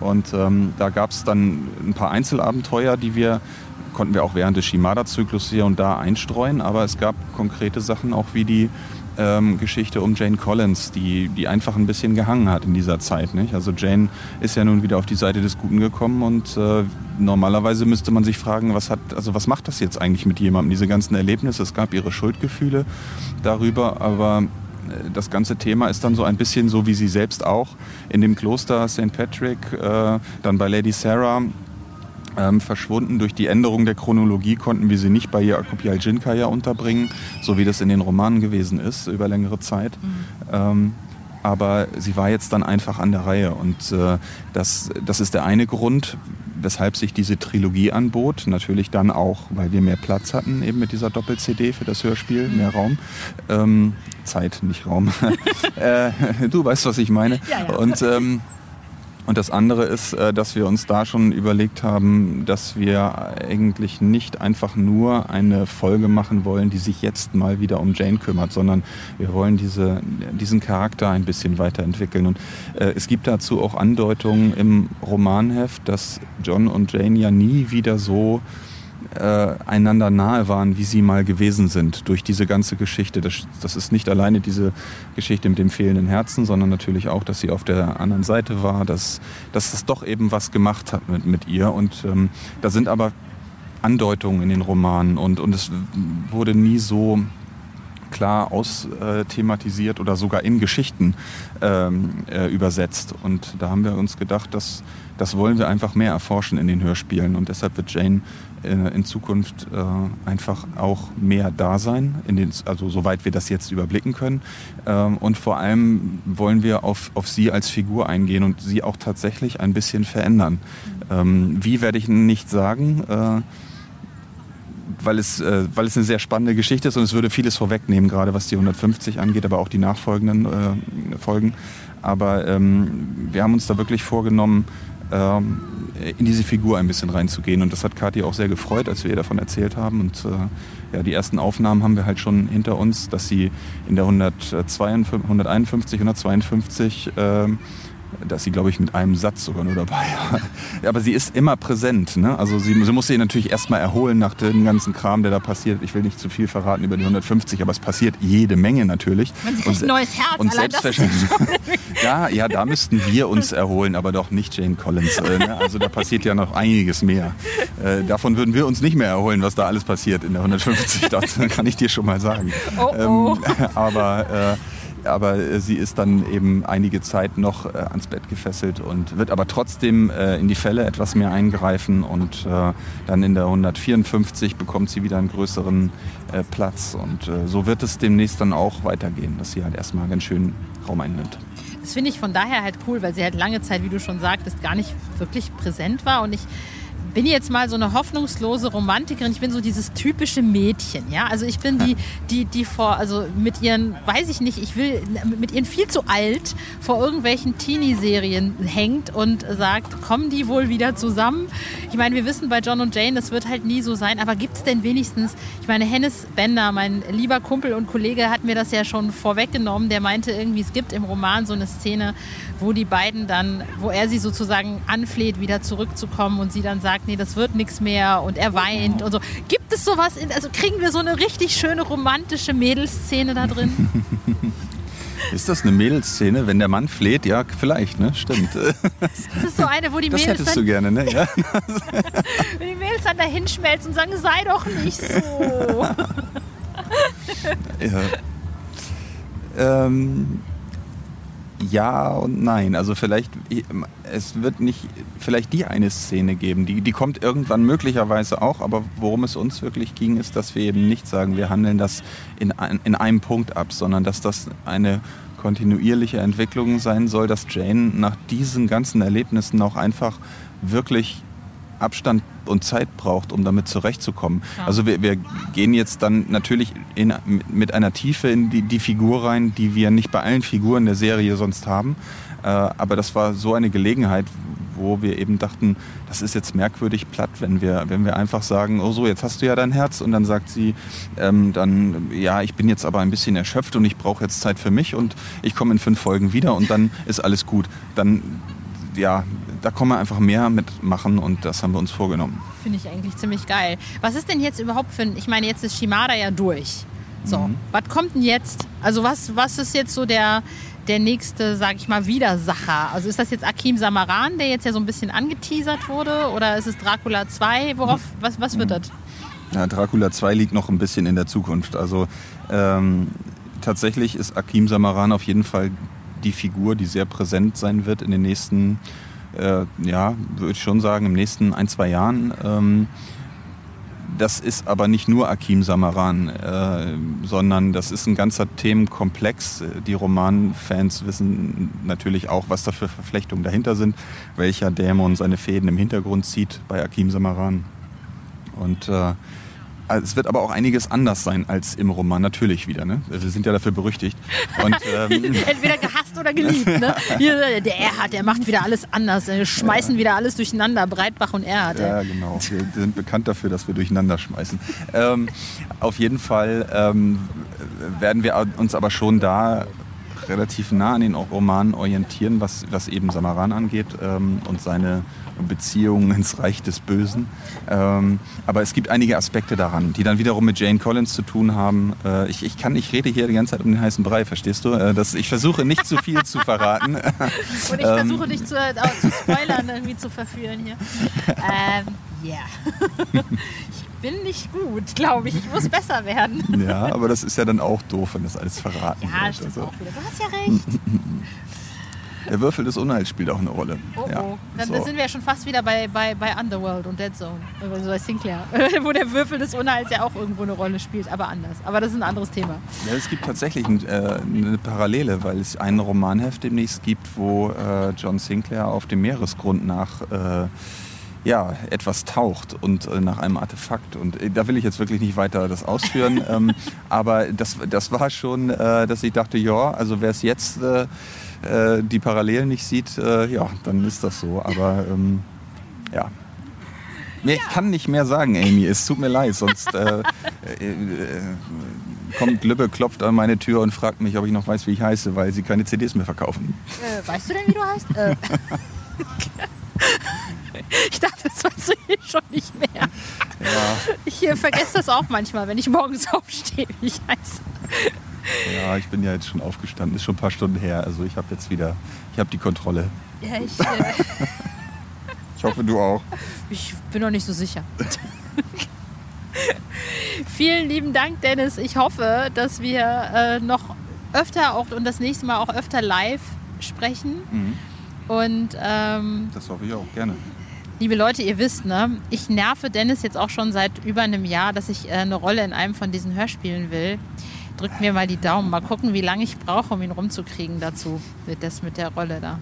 Und ähm, da gab es dann ein paar Einzelabenteuer, die wir konnten wir auch während des Shimada-Zyklus hier und da einstreuen, aber es gab konkrete Sachen auch wie die ähm, Geschichte um Jane Collins, die, die einfach ein bisschen gehangen hat in dieser Zeit. Nicht? Also Jane ist ja nun wieder auf die Seite des Guten gekommen und äh, normalerweise müsste man sich fragen, was hat, also was macht das jetzt eigentlich mit jemandem, diese ganzen Erlebnisse? Es gab ihre Schuldgefühle darüber, aber äh, das ganze Thema ist dann so ein bisschen so wie sie selbst auch in dem Kloster St. Patrick, äh, dann bei Lady Sarah ähm, verschwunden. Durch die Änderung der Chronologie konnten wir sie nicht bei Jakob Jaljinkaya unterbringen, so wie das in den Romanen gewesen ist über längere Zeit. Mhm. Ähm, aber sie war jetzt dann einfach an der Reihe und äh, das, das ist der eine Grund, weshalb sich diese Trilogie anbot. Natürlich dann auch, weil wir mehr Platz hatten, eben mit dieser Doppel-CD für das Hörspiel, mehr mhm. Raum. Ähm, Zeit, nicht Raum. äh, du weißt, was ich meine. Ja, ja. Und ähm, und das andere ist, äh, dass wir uns da schon überlegt haben, dass wir eigentlich nicht einfach nur eine Folge machen wollen, die sich jetzt mal wieder um Jane kümmert, sondern wir wollen diese, diesen Charakter ein bisschen weiterentwickeln. Und äh, es gibt dazu auch Andeutungen im Romanheft, dass John und Jane ja nie wieder so äh, einander nahe waren, wie sie mal gewesen sind durch diese ganze Geschichte. Das, das, ist nicht alleine diese Geschichte mit dem fehlenden Herzen, sondern natürlich auch, dass sie auf der anderen Seite war, dass, dass es doch eben was gemacht hat mit, mit ihr. Und ähm, da sind aber Andeutungen in den Romanen und, und es wurde nie so klar austhematisiert oder sogar in Geschichten ähm, äh, übersetzt. Und da haben wir uns gedacht, dass das wollen wir einfach mehr erforschen in den Hörspielen. Und deshalb wird Jane in Zukunft äh, einfach auch mehr da sein, in den, also soweit wir das jetzt überblicken können. Ähm, und vor allem wollen wir auf, auf sie als Figur eingehen und sie auch tatsächlich ein bisschen verändern. Ähm, wie werde ich nicht sagen? Äh, weil es, äh, weil es eine sehr spannende Geschichte ist und es würde vieles vorwegnehmen, gerade was die 150 angeht, aber auch die nachfolgenden äh, Folgen. Aber ähm, wir haben uns da wirklich vorgenommen, ähm, in diese Figur ein bisschen reinzugehen. Und das hat Kathi auch sehr gefreut, als wir ihr davon erzählt haben. Und äh, ja, die ersten Aufnahmen haben wir halt schon hinter uns, dass sie in der 152, 151, 152 äh, da ist sie, glaube ich, mit einem Satz sogar nur dabei. Aber sie ist immer präsent. Ne? Also sie, sie muss sich natürlich erstmal erholen nach dem ganzen Kram, der da passiert. Ich will nicht zu viel verraten über die 150, aber es passiert jede Menge natürlich. Man sich und, ein neues Herz. Und selbstverständlich. ja, ja, da müssten wir uns erholen, aber doch nicht Jane Collins. Äh, ne? Also da passiert ja noch einiges mehr. Äh, davon würden wir uns nicht mehr erholen, was da alles passiert in der 150. Das kann ich dir schon mal sagen. Oh, oh. Ähm, aber äh, aber äh, sie ist dann eben einige Zeit noch äh, ans Bett gefesselt und wird aber trotzdem äh, in die Fälle etwas mehr eingreifen und dann in der 154 bekommt sie wieder einen größeren Platz und so wird es demnächst dann auch weitergehen, dass sie halt erstmal ganz schön Raum einnimmt. Das finde ich von daher halt cool, weil sie halt lange Zeit, wie du schon sagtest, gar nicht wirklich präsent war und ich bin jetzt mal so eine hoffnungslose Romantikerin. Ich bin so dieses typische Mädchen, ja. Also ich bin die, die, die vor, also mit ihren, weiß ich nicht, ich will, mit ihren viel zu alt vor irgendwelchen Teenie-Serien hängt und sagt, kommen die wohl wieder zusammen? Ich meine, wir wissen bei John und Jane, das wird halt nie so sein, aber gibt es denn wenigstens, ich meine, Hennes Bender, mein lieber Kumpel und Kollege, hat mir das ja schon vorweggenommen, der meinte irgendwie, es gibt im Roman so eine Szene, wo die beiden dann, wo er sie sozusagen anfleht, wieder zurückzukommen und sie dann sagt, nee, das wird nichts mehr und er weint und so. Gibt es sowas, in, also kriegen wir so eine richtig schöne romantische Mädelsszene da drin? Ist das eine Mädelsszene, wenn der Mann fleht? Ja, vielleicht, ne? Stimmt. Das ist so eine, wo die das Mädels hättest dann, du gerne, ne? Ja. wenn die Mädels dann da hinschmelzen und sagen, sei doch nicht so. ja. Ähm, ja und nein. Also vielleicht, es wird nicht vielleicht die eine Szene geben, die, die kommt irgendwann möglicherweise auch, aber worum es uns wirklich ging, ist, dass wir eben nicht sagen, wir handeln das in, ein, in einem Punkt ab, sondern dass das eine kontinuierliche Entwicklung sein soll, dass Jane nach diesen ganzen Erlebnissen auch einfach wirklich Abstand und Zeit braucht, um damit zurechtzukommen. Ja. Also wir, wir gehen jetzt dann natürlich in, mit einer Tiefe in die, die Figur rein, die wir nicht bei allen Figuren der Serie sonst haben. Äh, aber das war so eine Gelegenheit, wo wir eben dachten, das ist jetzt merkwürdig platt, wenn wir, wenn wir einfach sagen, oh so, jetzt hast du ja dein Herz und dann sagt sie, ähm, dann, ja, ich bin jetzt aber ein bisschen erschöpft und ich brauche jetzt Zeit für mich und ich komme in fünf Folgen wieder und dann ist alles gut. Dann, ja, da kann man einfach mehr mitmachen und das haben wir uns vorgenommen. Finde ich eigentlich ziemlich geil. Was ist denn jetzt überhaupt für ein, ich meine, jetzt ist Shimada ja durch. So, Mhm. was kommt denn jetzt? Also was, was ist jetzt so der, der nächste, sag ich mal, Widersacher? Also ist das jetzt Akim Samaran, der jetzt ja so ein bisschen angeteasert wurde? Oder ist es Dracula 2? Worauf, was, was wird das? Ja, Dracula 2 liegt noch ein bisschen in der Zukunft. Also ähm, tatsächlich ist Akim Samaran auf jeden Fall die Figur, die sehr präsent sein wird in den nächsten, äh, ja, würde ich schon sagen, im nächsten ein, zwei Jahren. Ähm, das ist aber nicht nur Akim Samaran, äh, sondern das ist ein ganzer Themenkomplex. Die Romanfans wissen natürlich auch, was da für Verflechtungen dahinter sind, welcher Dämon seine Fäden im Hintergrund zieht bei Akim Samaran. Und äh, es wird aber auch einiges anders sein als im Roman, natürlich wieder. Ne? Wir sind ja dafür berüchtigt. Und, ähm, Entweder gehasst oder geliebt. Ne? Hier, der Erhard, der macht wieder alles anders. Wir schmeißen wieder alles durcheinander. Breitbach und Erhard. Ja, genau. Wir sind bekannt dafür, dass wir durcheinander schmeißen. Ähm, auf jeden Fall ähm, werden wir uns aber schon da relativ nah an den Romanen orientieren, was, was eben Samaran angeht ähm, und seine Beziehungen ins Reich des Bösen. Ähm, aber es gibt einige Aspekte daran, die dann wiederum mit Jane Collins zu tun haben. Äh, ich, ich kann, ich rede hier die ganze Zeit um den heißen Brei, verstehst du? Äh, das, ich versuche nicht zu viel zu verraten. Und ich Ähm, versuche dich zu, äh, zu spoilern, irgendwie zu verführen hier. Ähm, ja. ich bin nicht gut, glaube ich. Ich muss besser werden. Ja, aber das ist ja dann auch doof, wenn das alles verraten Ja, wird. stimmt Also, auch wieder. Du hast ja recht. der Würfel des Unheils spielt auch eine Rolle. Oh, ja, oh. Dann so. sind wir ja schon fast wieder bei, bei, bei Underworld und Dead Zone. Also bei Sinclair. Wo der Würfel des Unheils ja auch irgendwo eine Rolle spielt, aber anders. Aber das ist ein anderes Thema. Ja, es gibt tatsächlich ein, äh, eine Parallele, weil es ein Romanheft demnächst gibt, wo äh, John Sinclair auf dem Meeresgrund nach äh, ja, etwas taucht und äh, nach einem Artefakt. Und äh, da will ich jetzt wirklich nicht weiter das ausführen. ähm, aber das, das war schon, äh, dass ich dachte, ja, also wer es jetzt äh, die Parallelen nicht sieht, äh, ja, dann ist das so. Aber ähm, ja. Nee, Ich kann nicht mehr sagen, Amy. Es tut mir leid, sonst äh, äh, äh, kommt Lübbe, klopft an meine Tür und fragt mich, ob ich noch weiß, wie ich heiße, weil sie keine CDs mehr verkaufen. Äh, weißt du denn, wie du heißt? Ich dachte, das weißt du hier schon nicht mehr. Ja, Ich vergesse das auch manchmal, wenn ich morgens aufstehe, wie ich heiße. Ja, ich bin ja jetzt schon aufgestanden, ist schon ein paar Stunden her. Also ich habe jetzt wieder, ich habe die Kontrolle. Ja, ich, äh, Ich hoffe, du auch. ich bin noch nicht so sicher. Vielen lieben Dank, Dennis. Ich hoffe, dass wir äh, noch öfter auch und das nächste Mal auch öfter live sprechen. Mhm. Und ähm, Das hoffe ich auch, gerne. liebe Leute, ihr wisst, ne, ich nerve Dennis jetzt auch schon seit über einem Jahr, dass ich äh, eine Rolle in einem von diesen Hörspielen will. Drückt mir mal die Daumen. Mal gucken, wie lange ich brauche, um ihn rumzukriegen dazu. Mit, das mit der Rolle da.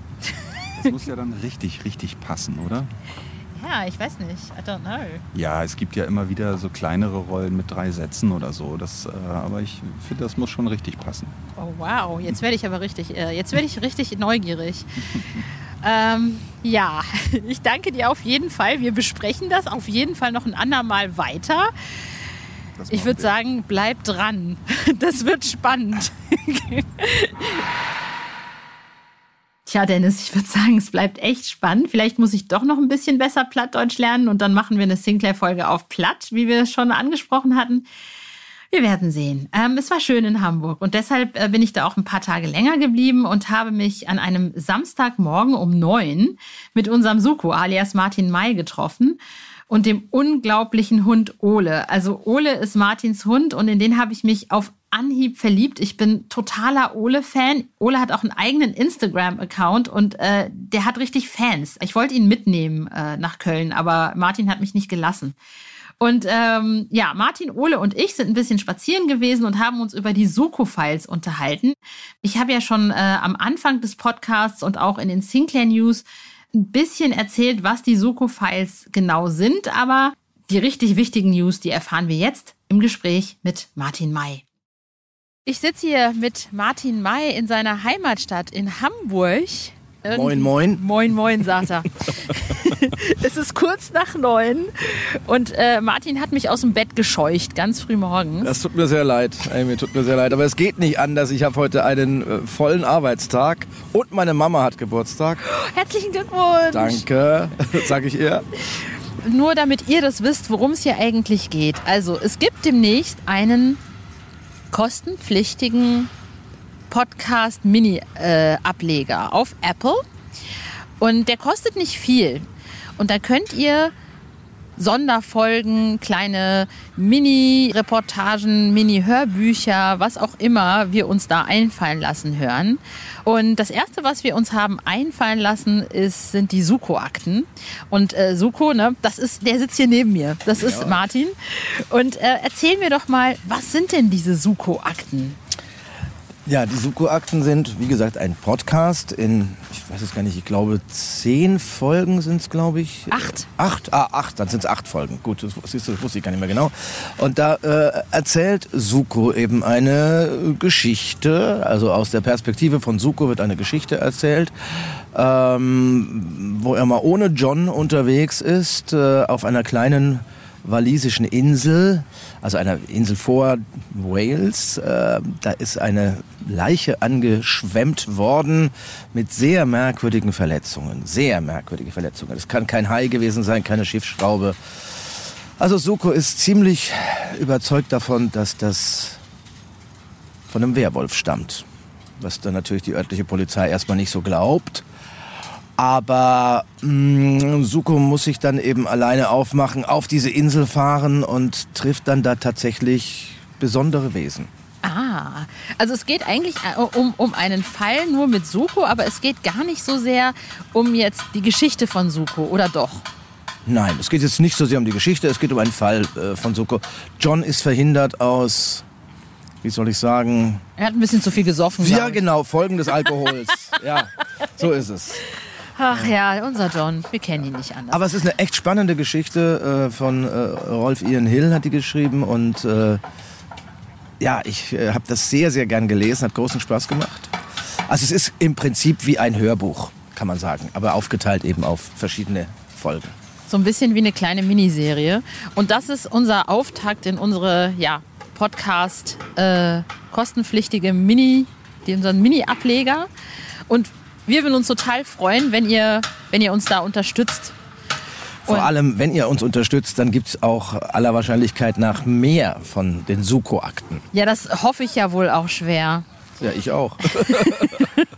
Das muss ja dann richtig, richtig passen, oder? Ja, ich weiß nicht. I don't know. Ja, es gibt ja immer wieder so kleinere Rollen mit drei Sätzen oder so. Das, äh, aber ich finde, das muss schon richtig passen. Oh wow, jetzt werde ich aber richtig, äh, jetzt werde ich richtig neugierig. ähm, ja, ich danke dir auf jeden Fall. Wir besprechen das auf jeden Fall noch ein andermal weiter. Ich würde sagen, bleib dran. Das wird spannend. Tja, Dennis, ich würde sagen, es bleibt echt spannend. Vielleicht muss ich doch noch ein bisschen besser Plattdeutsch lernen und dann machen wir eine Sinclair-Folge auf Platt, wie wir es schon angesprochen hatten. Wir werden sehen. Ähm, es war schön in Hamburg und deshalb äh, bin ich da auch ein paar Tage länger geblieben und habe mich an einem Samstagmorgen um neun mit unserem Suko alias Martin May getroffen und dem unglaublichen Hund Ole. Also Ole ist Martins Hund und in den habe ich mich auf Anhieb verliebt. Ich bin totaler Ole-Fan. Ole hat auch einen eigenen Instagram-Account und äh, der hat richtig Fans. Ich wollte ihn mitnehmen äh, nach Köln, aber Martin hat mich nicht gelassen. Und ähm, ja, Martin, Ole und ich sind ein bisschen spazieren gewesen und haben uns über die Suko-Files unterhalten. Ich habe ja schon äh, am Anfang des Podcasts und auch in den Sinclair News ein bisschen erzählt, was die Suko-Files genau sind, aber die richtig wichtigen News, die erfahren wir jetzt im Gespräch mit Martin May. Ich sitze hier mit Martin May in seiner Heimatstadt in Hamburg. Irgendwie moin, moin. Moin, moin, sagt er. es ist kurz nach neun und äh, Martin hat mich aus dem Bett gescheucht, ganz früh morgens. Das tut mir sehr leid, Amy, tut mir sehr leid. Aber es geht nicht anders. Ich habe heute einen äh, vollen Arbeitstag und meine Mama hat Geburtstag. Herzlichen Glückwunsch. Danke, sage ich ihr. Nur damit ihr das wisst, worum es hier eigentlich geht. Also, es gibt demnächst einen kostenpflichtigen Podcast-Mini-Ableger äh, auf Apple. Und der kostet nicht viel. Und da könnt ihr Sonderfolgen, kleine Mini-Reportagen, Mini-Hörbücher, was auch immer wir uns da einfallen lassen hören. Und das erste, was wir uns haben einfallen lassen, ist, sind die Suko-Akten. Und äh, Suko, ne, das ist, der sitzt hier neben mir. Das ist ja. Martin. Und äh, erzähl mir doch mal, was sind denn diese Suko-Akten? Ja, die Suko-Akten sind, wie gesagt, ein Podcast in, ich weiß es gar nicht, ich glaube, zehn Folgen sind es, glaube ich. Acht. Acht? Ah, acht, dann sind es acht Folgen. Gut, das, siehst du, das wusste ich gar nicht mehr genau. Und da äh, erzählt Suko eben eine Geschichte, also aus der Perspektive von Suko wird eine Geschichte erzählt, ähm, wo er mal ohne John unterwegs ist, äh, auf einer kleinen walisischen Insel, also einer Insel vor Wales. Äh, da ist eine Leiche angeschwemmt worden mit sehr merkwürdigen Verletzungen. Sehr merkwürdige Verletzungen. Es kann kein Hai gewesen sein, keine Schiffsschraube. Also Suko ist ziemlich überzeugt davon, dass das von einem Werwolf stammt. Was dann natürlich die örtliche Polizei erstmal nicht so glaubt. Aber mh, mm, Suko muss sich dann eben alleine aufmachen, auf diese Insel fahren und trifft dann da tatsächlich besondere Wesen. Ah, also es geht eigentlich äh, um, um einen Fall nur mit Suko, aber es geht gar nicht so sehr um jetzt die Geschichte von Suko, oder doch? Nein, es geht jetzt nicht so sehr um die Geschichte, es geht um einen Fall äh, von Suko. John ist verhindert aus, wie soll ich sagen? Er hat ein bisschen zu viel gesoffen. Ja, genau, Folgen des Alkohols. ja, so ist es. Ach ja, unser John, wir kennen ihn nicht anders. Aber es ist eine echt spannende Geschichte äh, von äh, Rolf Ian Hill, hat die geschrieben. Und äh, ja, ich äh, habe das sehr, sehr gern gelesen, hat großen Spaß gemacht. Also es ist im Prinzip wie ein Hörbuch, kann man sagen, aber aufgeteilt eben auf verschiedene Folgen. So ein bisschen wie eine kleine Miniserie. Und das ist unser Auftakt in unsere ja, Podcast äh, kostenpflichtige Mini, unseren Mini-Ableger. Und wir würden uns total freuen, wenn ihr, wenn ihr uns da unterstützt. Vor Und allem, wenn ihr uns unterstützt, dann gibt es auch aller Wahrscheinlichkeit nach mehr von den Suko-Akten. Ja, das hoffe ich ja wohl auch schwer. Ja, ich auch.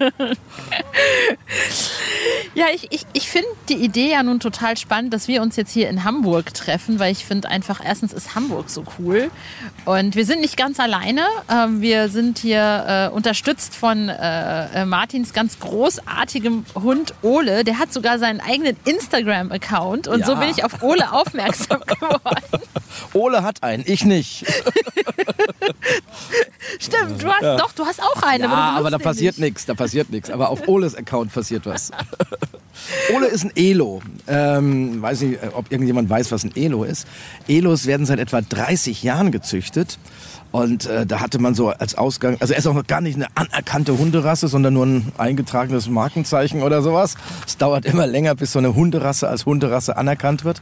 ja, ich, ich, ich finde die Idee ja nun total spannend, dass wir uns jetzt hier in Hamburg treffen, weil ich finde einfach, erstens ist Hamburg so cool und wir sind nicht ganz alleine. Ähm, wir sind hier äh, unterstützt von äh, äh Martins ganz großartigem Hund Ole. Der hat sogar seinen eigenen Instagram-Account und ja. so bin ich auf Ole aufmerksam geworden. Ole hat einen, ich nicht. Stimmt, du hast ja. doch, du hast auch eine. Ja, aber, aber da passiert nichts, da passiert nichts. Aber auf Oles Account passiert was. Ole ist ein Elo. Ähm, weiß nicht, ob irgendjemand weiß, was ein Elo ist. Elos werden seit etwa 30 Jahren gezüchtet. Und äh, da hatte man so als Ausgang, also er ist auch noch gar nicht eine anerkannte Hunderasse, sondern nur ein eingetragenes Markenzeichen oder sowas. Es dauert immer länger, bis so eine Hunderasse als Hunderasse anerkannt wird.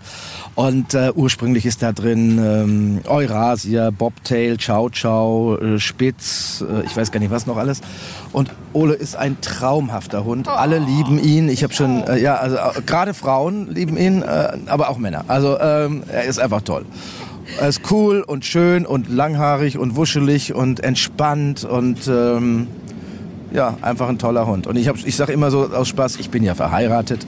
Und äh, ursprünglich ist da drin ähm, Eurasia, Bobtail, Chow Chow, äh, Spitz, äh, ich weiß gar nicht was noch alles. Und Ole ist ein traumhafter Hund. Alle lieben ihn. Ich habe schon, äh, ja, also äh, gerade Frauen lieben ihn, äh, aber auch Männer. Also ähm, er ist einfach toll. Er ist cool und schön und langhaarig und wuschelig und entspannt und ähm, ja, einfach ein toller Hund. Und ich, hab, ich sage immer so aus Spaß, ich bin ja verheiratet.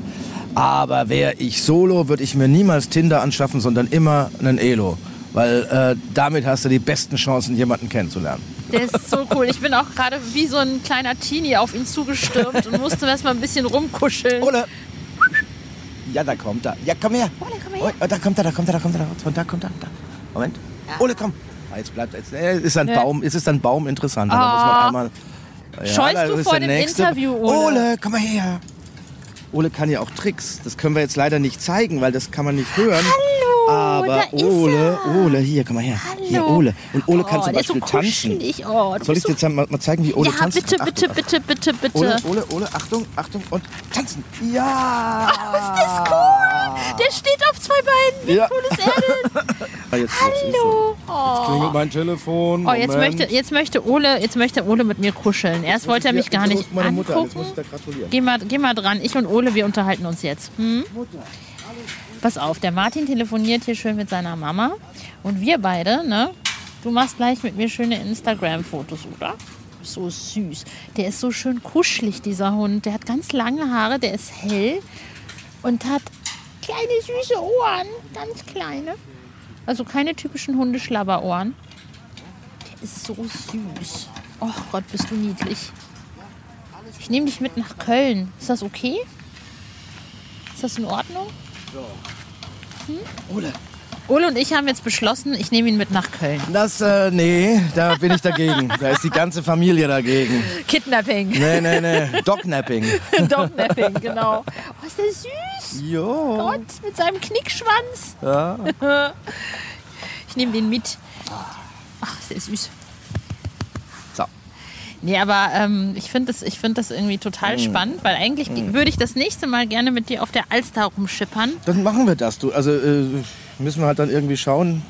Aber wäre ich solo, würde ich mir niemals Tinder anschaffen, sondern immer einen Elo. Weil äh, damit hast du die besten Chancen, jemanden kennenzulernen. Der ist so cool. Ich bin auch gerade wie so ein kleiner Teenie auf ihn zugestürmt und musste erst mal ein bisschen rumkuscheln. Ole. Ja, da kommt er. Ja, komm her. Ole, komm her. Oh, da kommt er, da kommt er, da kommt er. Da, von da kommt er. Da. Moment. Ole, komm. Ah, Jetzt bleibt jetzt. Äh, ist ein. Baum, ist es ein Baum interessanter. Da muss man Ah. einmal. Scheust da du ist vor der dem Interview, Ole? Ole, komm mal her. Ole kann ja auch Tricks. Das können wir jetzt leider nicht zeigen, weil das kann man nicht hören. Hallo, Aber Ole, Ole, hier, komm mal her. Hier, Ole. Und Ole kann Oh, zum der ist so Beispiel tanzen. Oh, Soll ich dir jetzt mal, mal zeigen, wie Ole ja, tanzt? bitte, bitte, Achtung. bitte, bitte, bitte. Ole, Ole, Ole, Achtung, Achtung und tanzen. Ja! Oh, ist das cool. Der steht auf zwei Beinen. Wie Ja. cool ist er denn? Ah, jetzt, Hallo. Jetzt klingelt mein Telefon. Oh, jetzt möchte, jetzt möchte Ole, jetzt möchte Ole mit mir kuscheln. Erst wollte er mich gar nicht angucken. muss ich da gratulieren. Geh mal, geh mal dran. Ich und Ole, wir unterhalten uns jetzt. Hm? Pass auf, der Martin telefoniert hier schön mit seiner Mama. Und wir beide, ne? Du machst gleich mit mir schöne Instagram-Fotos, oder? So süß. Der ist so schön kuschelig, dieser Hund. Der hat ganz lange Haare, der ist hell und hat kleine süße Ohren. Ganz kleine. Also keine typischen Hundeschlabberohren. Der ist so süß. Oh Gott, bist du niedlich. Ich nehme dich mit nach Köln. Ist das okay? Ist das in Ordnung? Hm? Ole. Ole und ich haben jetzt beschlossen, ich nehme ihn mit nach Köln. Das, äh, nee, da bin ich dagegen. Da ist die ganze Familie dagegen. Kidnapping. Nee, nee, nee. Dognapping. Dognapping, genau. Oh, ist der süß. Jo. Gott, mit seinem Knickschwanz. Ja. Ich nehme den mit. Ach, ist der süß. So. Nee, aber ähm, ich finde das, ich find das irgendwie total Mm. spannend, weil eigentlich würde ich das nächste Mal gerne mit dir auf der Alster rumschippern. Dann machen wir das, du. Also äh, müssen wir halt dann irgendwie schauen,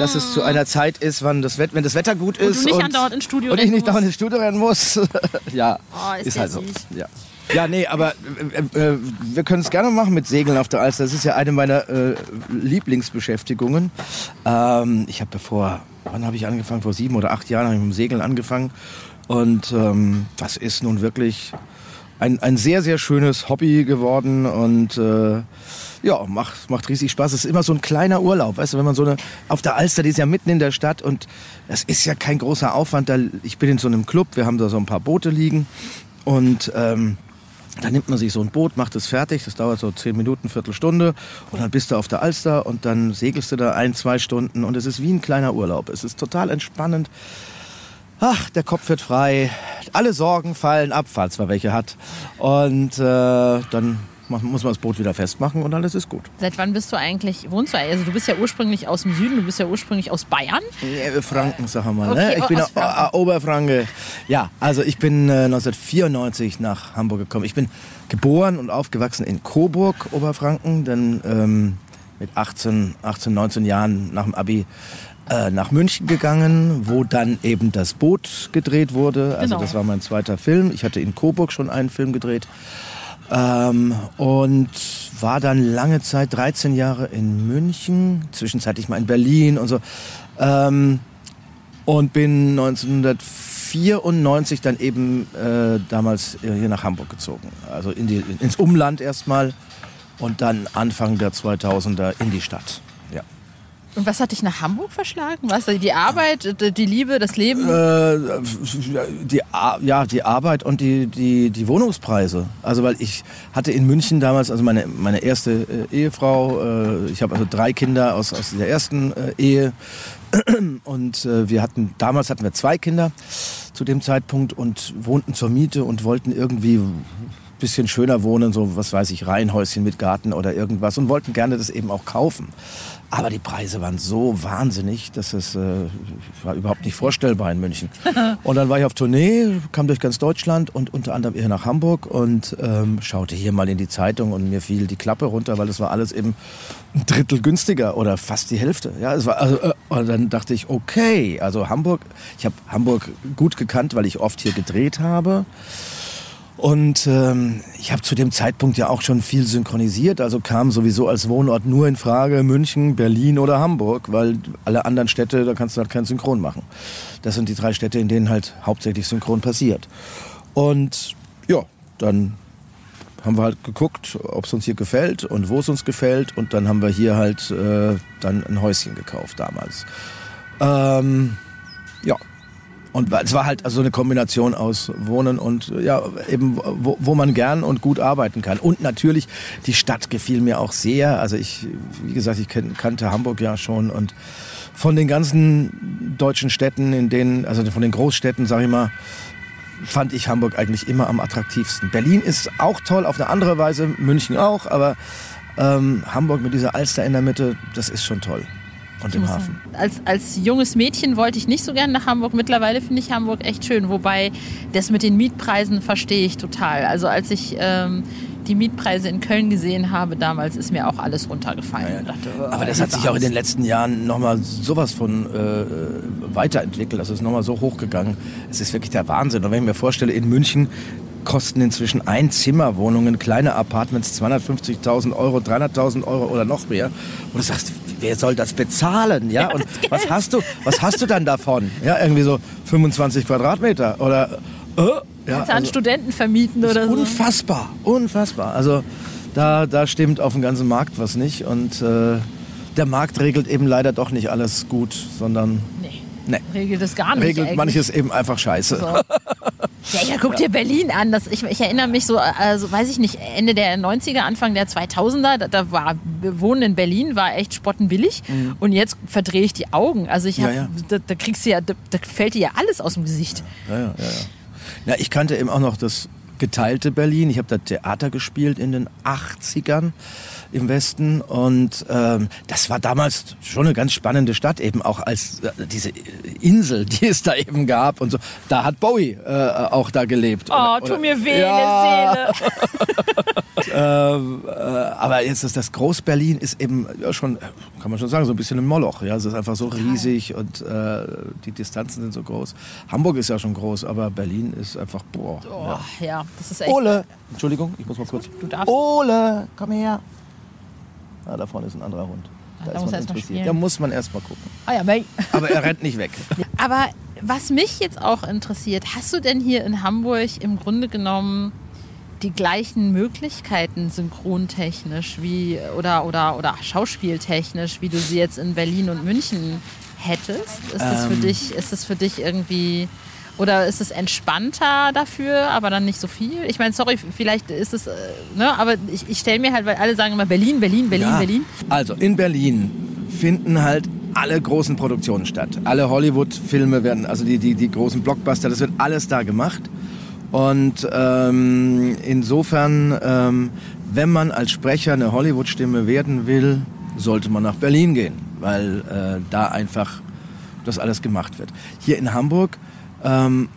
dass es zu einer Zeit ist, wann das Wett wenn das Wetter gut Und du ist. nicht andauernd ins Studio Und ich nicht dauernd ins Studio rennen muss. ja, Oh, ist ist halt so. süß. Ja. Ja, nee, aber äh, äh, wir können es gerne machen mit Segeln auf der Alster. Das ist ja eine meiner äh, Lieblingsbeschäftigungen. Ähm, ich habe davor, wann habe ich angefangen? Vor sieben oder acht Jahren habe ich mit dem Segeln angefangen. Und ähm, das ist nun wirklich ein, ein sehr, sehr schönes Hobby geworden und äh, ja, macht, macht riesig Spaß. Es ist immer so ein kleiner Urlaub, weißt du, wenn man so eine, auf der Alster, die ist ja mitten in der Stadt und das ist ja kein großer Aufwand. Da, ich bin in so einem Club, wir haben da so ein paar Boote liegen und ähm, da nimmt man sich so ein Boot, macht es fertig, das dauert so zehn Minuten, Viertelstunde und dann bist du auf der Alster und dann segelst du da ein, zwei Stunden und es ist wie ein kleiner Urlaub. Es ist total entspannend. Ach, der Kopf wird frei, alle Sorgen fallen ab, falls man welche hat. Und äh, dann muss man das Boot wieder festmachen und alles ist gut. Seit wann bist du eigentlich, wohnst du, also du bist ja ursprünglich aus dem Süden, du bist ja ursprünglich aus Bayern. Äh, Franken, sag mal. Okay, ne? Ich oh, bin äh, äh, Oberfranke. Ja, also ich bin äh, 1994 nach Hamburg gekommen. Ich bin geboren und aufgewachsen in Coburg, Oberfranken. Dann ähm, mit 18, 18, 19 Jahren nach dem Abi äh, nach München gegangen, wo dann eben das Boot gedreht wurde. Also Genau. das war mein zweiter Film. Ich hatte in Coburg schon einen Film gedreht. Ähm, und war dann lange Zeit, 13 Jahre in München, zwischenzeitlich mal in Berlin und so. Ähm, und bin 1994 dann eben äh, damals äh, hier nach Hamburg gezogen. Also in die, ins Umland erstmal und dann Anfang der 2000er in die Stadt. Und was hat dich nach Hamburg verschlagen? Was? Die Arbeit, die Liebe, das Leben? Äh, die, ja, die Arbeit und die, die, die Wohnungspreise. Also weil ich hatte in München damals, also meine, meine erste äh, Ehefrau, äh, ich habe also drei Kinder aus, aus der ersten äh, Ehe und äh, wir hatten, damals hatten wir zwei Kinder zu dem Zeitpunkt und wohnten zur Miete und wollten irgendwie bisschen schöner wohnen, so was weiß ich, Reihenhäuschen mit Garten oder irgendwas und wollten gerne das eben auch kaufen. Aber die Preise waren so wahnsinnig, dass es äh, war überhaupt nicht vorstellbar in München. Und dann war ich auf Tournee, kam durch ganz Deutschland und unter anderem hier nach Hamburg und ähm, schaute hier mal in die Zeitung und mir fiel die Klappe runter, weil das war alles eben ein Drittel günstiger oder fast die Hälfte. Ja, es war also, äh, und dann dachte ich, okay, also Hamburg, ich habe Hamburg gut gekannt, weil ich oft hier gedreht habe. Und ähm, ich habe zu dem Zeitpunkt ja auch schon viel synchronisiert, also kam sowieso als Wohnort nur in Frage München, Berlin oder Hamburg, weil alle anderen Städte, da kannst du halt kein Synchron machen. Das sind die drei Städte, in denen halt hauptsächlich Synchron passiert. Und ja, dann haben wir halt geguckt, ob es uns hier gefällt und wo es uns gefällt. Und dann haben wir hier halt äh, dann ein Häuschen gekauft damals. Ähm, ja, und es war halt also eine Kombination aus Wohnen und ja, eben wo, wo man gern und gut arbeiten kann. Und natürlich, die Stadt gefiel mir auch sehr. Also ich, wie gesagt, ich kannte Hamburg ja schon und von den ganzen deutschen Städten, in denen, also von den Großstädten, sag ich mal, fand ich Hamburg eigentlich immer am attraktivsten. Berlin ist auch toll auf eine andere Weise, München auch, aber ähm, Hamburg mit dieser Alster in der Mitte, das ist schon toll und im Hafen. Als, als junges Mädchen wollte ich nicht so gerne nach Hamburg. Mittlerweile finde ich Hamburg echt schön. Wobei das mit den Mietpreisen verstehe ich total. Also als ich ähm, die Mietpreise in Köln gesehen habe damals, ist mir auch alles runtergefallen. Ja, ja. Dachte, oh, Aber das hat sich auch in den letzten Jahren nochmal sowas von äh, weiterentwickelt. Also es ist nochmal so hochgegangen. Es ist wirklich der Wahnsinn. Und wenn ich mir vorstelle, in München kosten inzwischen Einzimmerwohnungen, kleine Apartments 250.000 Euro, 300.000 Euro oder noch mehr. Und du sagst, wer soll das bezahlen? Ja, und was hast du, was hast du dann davon? Ja, irgendwie so 25 Quadratmeter oder äh, ja, Kannst du an also, Studenten vermieten oder so? Unfassbar, unfassbar. Also da, da stimmt auf dem ganzen Markt was nicht und äh, der Markt regelt eben leider doch nicht alles gut, sondern nee. Regelt es gar nicht. Regelt eigentlich. manches eben einfach scheiße. So. Ja, ja, guck dir Berlin an. Das, ich, ich, erinnere mich so, also weiß ich nicht, Ende der 90er, Anfang der 2000er, da, da war Wohnen in Berlin war echt spottenbillig. Mhm. Und jetzt verdrehe ich die Augen. Also ich hab, ja, ja. Da, da, kriegst du ja, da, da, fällt dir ja alles aus dem Gesicht. Ja, ja, ja. ja. ich kannte eben auch noch das geteilte Berlin. Ich habe da Theater gespielt in den 80ern im Westen. Und ähm, das war damals schon eine ganz spannende Stadt, eben auch als äh, diese Insel, die es da eben gab und so. Da hat Bowie äh, auch da gelebt. Oh, oder, tu mir weh ja. Seele. ähm, äh, aber jetzt ist das Groß-Berlin ist eben ja, schon, kann man schon sagen, so ein bisschen ein Moloch. Ja, es ist einfach so riesig und äh, die Distanzen sind so groß. Hamburg ist ja schon groß, aber Berlin ist einfach, boah. Oh, ja. ja, das ist echt. Ole, Entschuldigung, ich muss mal kurz. Du darfst. Ole, komm her. Ah, da vorne ist ein anderer Hund. Da, da muss man interessiert. Da muss man erst mal gucken. Ah, ja, Aber er rennt nicht weg. Aber was mich jetzt auch interessiert, hast du denn hier in Hamburg im Grunde genommen die gleichen Möglichkeiten synchrontechnisch wie oder, oder, oder schauspieltechnisch, wie du sie jetzt in Berlin und München hättest? Ist das für ähm. dich, ist das für dich irgendwie oder ist es entspannter dafür, aber dann nicht so viel? Ich meine, sorry, vielleicht ist es, äh, ne, aber ich, ich stelle mir halt, weil alle sagen immer Berlin, Berlin, Berlin, ja. Berlin. Also in Berlin finden halt alle großen Produktionen statt. Alle Hollywood-Filme werden, also die, die, die großen Blockbuster, das wird alles da gemacht. Und ähm, insofern, ähm, wenn man als Sprecher eine Hollywood-Stimme werden will, sollte man nach Berlin gehen, weil äh, da einfach das alles gemacht wird. Hier in Hamburg ähm,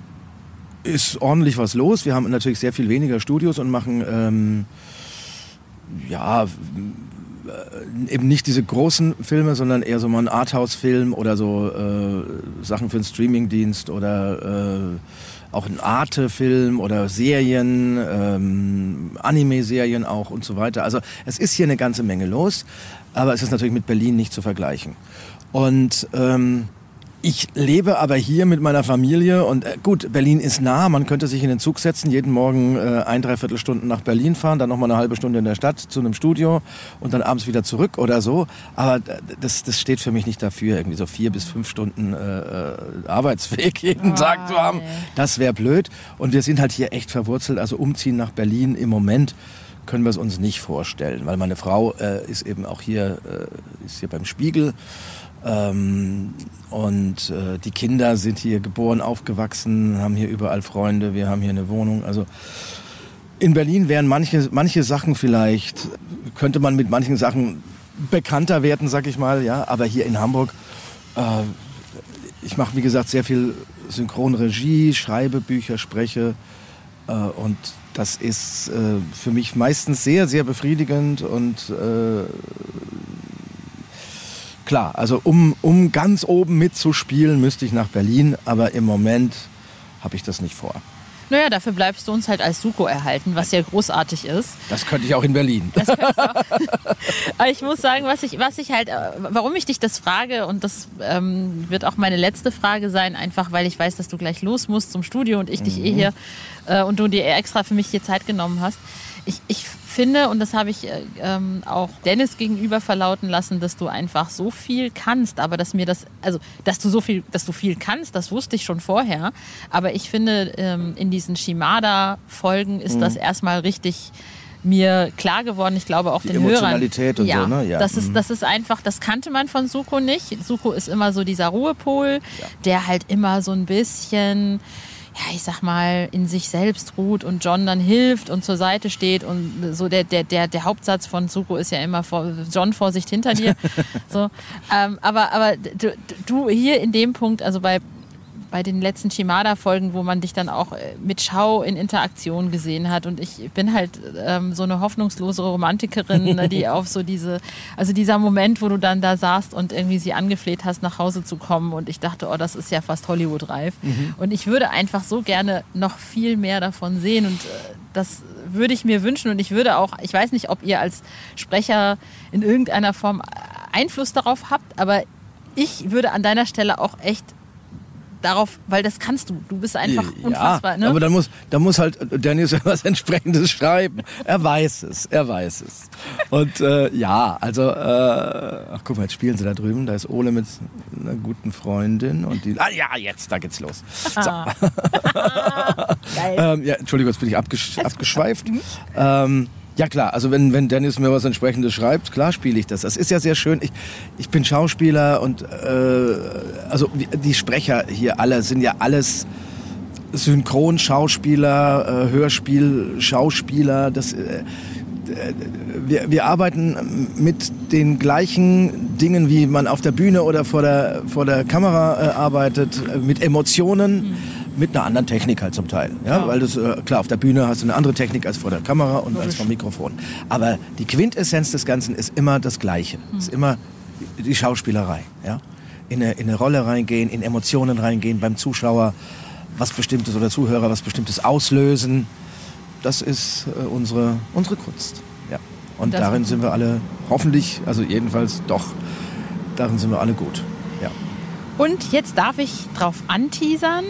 ist ordentlich was los. Wir haben natürlich sehr viel weniger Studios und machen ähm, ja äh, eben nicht diese großen Filme, sondern eher so mal einen Arthouse-Film oder so äh, Sachen für einen Streamingdienst oder äh, auch ein Arte-Film oder Serien, ähm, Anime-Serien auch und so weiter. Also es ist hier eine ganze Menge los, aber es ist natürlich mit Berlin nicht zu vergleichen. Und ähm, ich lebe aber hier mit meiner Familie und äh, gut, Berlin ist nah, man könnte sich in den Zug setzen, jeden Morgen äh, ein, dreiviertel Stunden nach Berlin fahren, dann nochmal eine halbe Stunde in der Stadt zu einem Studio und dann abends wieder zurück oder so. Aber das, das steht für mich nicht dafür, irgendwie so vier bis fünf Stunden äh, äh Arbeitsweg jeden oh, Tag zu haben. Das wäre blöd. Und wir sind halt hier echt verwurzelt, also umziehen nach Berlin im Moment können wir es uns nicht vorstellen, weil meine Frau äh, ist eben auch hier, äh, ist hier beim Spiegel ähm, und äh, die Kinder sind hier geboren, aufgewachsen, haben hier überall Freunde, wir haben hier eine Wohnung. Also in Berlin wären manche, manche Sachen vielleicht, könnte man mit manchen Sachen bekannter werden, sag ich mal, ja. Aber hier in Hamburg, äh, ich mache wie gesagt sehr viel Synchronregie, schreibe Bücher, spreche äh, und das ist äh, für mich meistens sehr, sehr befriedigend und äh, klar, also um, um ganz oben mitzuspielen, müsste ich nach Berlin, aber im Moment habe ich das nicht vor. Naja, dafür bleibst du uns halt als Suko erhalten, was ja großartig ist. Das könnte ich auch in Berlin. Aber ich muss sagen, was ich, was ich halt, äh, warum ich dich das frage, und das ähm, wird auch meine letzte Frage sein, einfach weil ich weiß, dass du gleich los musst zum Studio und ich dich eh Mhm. hier äh, und du dir extra für mich hier Zeit genommen hast. Ich, ich finde, und das habe ich äh, ähm, auch Dennis gegenüber verlauten lassen, dass du einfach so viel kannst, aber dass mir das, also dass du so viel, dass du viel kannst, das wusste ich schon vorher. Aber ich finde, ähm, in diesen Shimada-Folgen ist Mhm. das erstmal richtig mir klar geworden. Ich glaube auch Die den Hörern. Emotionalität und ja, so, ne? Ja. Das, ist, Mhm. das ist einfach, das kannte man von Suko nicht. Suko ist immer so dieser Ruhepol, der halt immer so ein bisschen ja, ich sag mal, in sich selbst ruht und John dann hilft und zur Seite steht und so der, der, der, der Hauptsatz von Suko ist ja immer vor, John Vorsicht hinter dir. so, ähm, aber aber du, du hier in dem Punkt, also bei bei den letzten Shimada-Folgen, wo man dich dann auch äh, mit Schau in Interaktion gesehen hat. Und ich bin halt ähm, so eine hoffnungslose Romantikerin, die auf so diese, also dieser Moment, wo du dann da saßt und irgendwie sie angefleht hast, nach Hause zu kommen. Und ich dachte, oh, das ist ja fast Hollywood-reif. Mhm. Und ich würde einfach so gerne noch viel mehr davon sehen. Und äh, das würde ich mir wünschen. Und ich würde auch, ich weiß nicht, ob ihr als Sprecher in irgendeiner Form Einfluss darauf habt, aber ich würde an deiner Stelle auch echt darauf, weil das kannst du. Du bist einfach unfassbar. Ja, Ne? aber dann muss, dann muss halt Dennis was entsprechendes schreiben. Er weiß es, er weiß es. Und äh, ja, also, äh, ach guck mal, jetzt spielen sie da drüben. Da ist Ole mit einer guten Freundin und die. Ah ja, jetzt, da geht's los. So. Ah. ähm, ja, Entschuldigung, jetzt bin ich abgesch abgeschweift. Ähm, ja klar, also wenn, wenn Dennis mir was entsprechendes schreibt, klar spiele ich das. Das ist ja sehr schön. Ich, ich bin Schauspieler und äh, also die Sprecher hier alle sind ja alles Synchronschauspieler, äh, Hörspiel-Schauspieler. Das, äh, wir, wir arbeiten mit den gleichen Dingen, wie man auf der Bühne oder vor der, vor der Kamera äh, arbeitet, äh, mit Emotionen, mit einer anderen Technik halt zum Teil. Ja? Weil das, äh, klar, auf der Bühne hast du eine andere Technik als vor der Kamera und als vom Mikrofon. Aber die Quintessenz des Ganzen ist immer das Gleiche. Ist immer die Schauspielerei. Ja? In, eine, in eine Rolle reingehen, in Emotionen reingehen, beim Zuschauer was Bestimmtes oder Zuhörer was Bestimmtes auslösen. Das ist äh, unsere, unsere Kunst. Ja. Und Das darin sind wir alle hoffentlich, also jedenfalls doch, darin sind wir alle gut. Und jetzt darf ich drauf anteasern.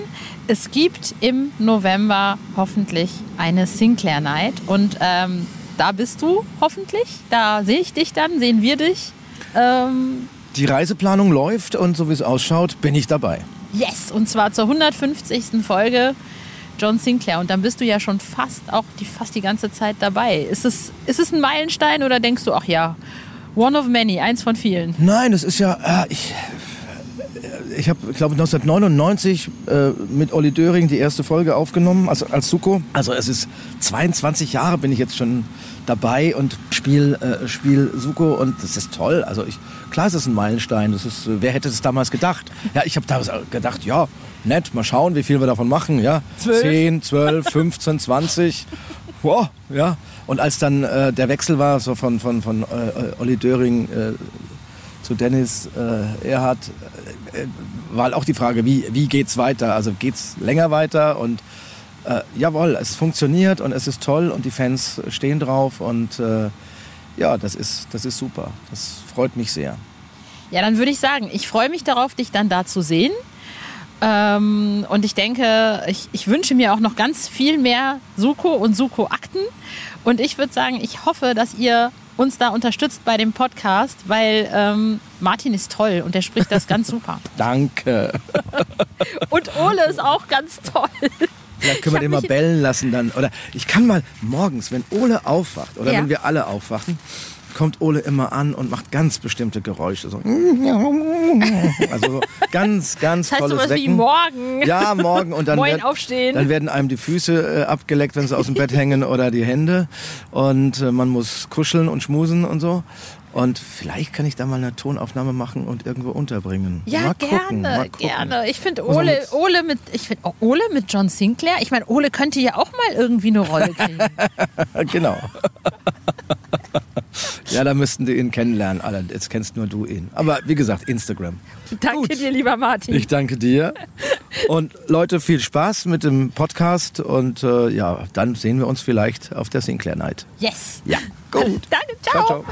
Es gibt im November hoffentlich eine Sinclair Night. Und ähm, da bist du hoffentlich. Da sehe ich dich dann, sehen wir dich. Ähm, Die Reiseplanung läuft und so wie es ausschaut, bin ich dabei. yes! Und zwar zur 150. Folge John Sinclair. Und dann bist du ja schon fast auch die, fast die ganze Zeit dabei. Ist es, ist es ein Meilenstein oder denkst du, ach ja, one of many, eins von vielen? Nein, das ist ja, äh, ich, ich habe, glaube 1999 äh, mit Olli Döring die erste Folge aufgenommen, also als Suko. Also es ist 22 Jahre bin ich jetzt schon dabei und spiel, äh, spiel Suko und das ist toll. Also ich, klar, es ist ein Meilenstein. Das ist, äh, wer hätte es damals gedacht? Ja, ich habe damals gedacht, ja, nett, mal schauen, wie viel wir davon machen. Ja, Zwölf. 10, 12, 15, 20. Wow, ja. Und als dann äh, der Wechsel war, so von, von, von äh, Olli Döring äh, zu Dennis äh, Erhard, äh, war halt auch die Frage, wie, wie geht's weiter? Also geht's länger weiter? Und äh, jawohl, es funktioniert und es ist toll und die Fans stehen drauf und äh, ja, das ist, das ist super. Das freut mich sehr. Ja, dann würde ich sagen, ich freue mich darauf, dich dann da zu sehen. Ähm, und ich denke, ich, ich wünsche mir auch noch ganz viel mehr Suko und Suko-Akten. Und ich würde sagen, ich hoffe, dass ihr uns da unterstützt bei dem Podcast, weil ähm, Martin ist toll und der spricht das ganz super. Danke. Und Ole ist auch ganz toll. Vielleicht können wir den mal bellen lassen dann. Oder ich kann mal morgens, wenn Ole aufwacht oder Ja. wenn wir alle aufwachen, kommt Ole immer an und macht ganz bestimmte Geräusche. So. Also so ganz, ganz Das heißt tolles sowas wie Wecken. morgen. Ja, morgen. Und dann, Moin, werd- aufstehen. dann werden einem die Füße äh, abgeleckt, wenn sie aus dem Bett hängen oder die Hände. Und äh, man muss kuscheln und schmusen und so. Und vielleicht kann ich da mal eine Tonaufnahme machen und irgendwo unterbringen. Ja, gerne, gucken, gucken. gerne. Ich finde Ole, mit- Ole mit, ich finde Ole mit John Sinclair. Ich meine, Ole könnte ja auch mal irgendwie eine Rolle kriegen. genau. Ja, da müssten die ihn kennenlernen. Alle, jetzt kennst nur du ihn. Aber wie gesagt, Instagram. Danke dir, lieber Martin. Ich danke dir. Und Leute, viel Spaß mit dem Podcast. Und äh, ja, dann sehen wir uns vielleicht auf der Sinclair Night. yes. Ja, gut. Danke, ciao. ciao.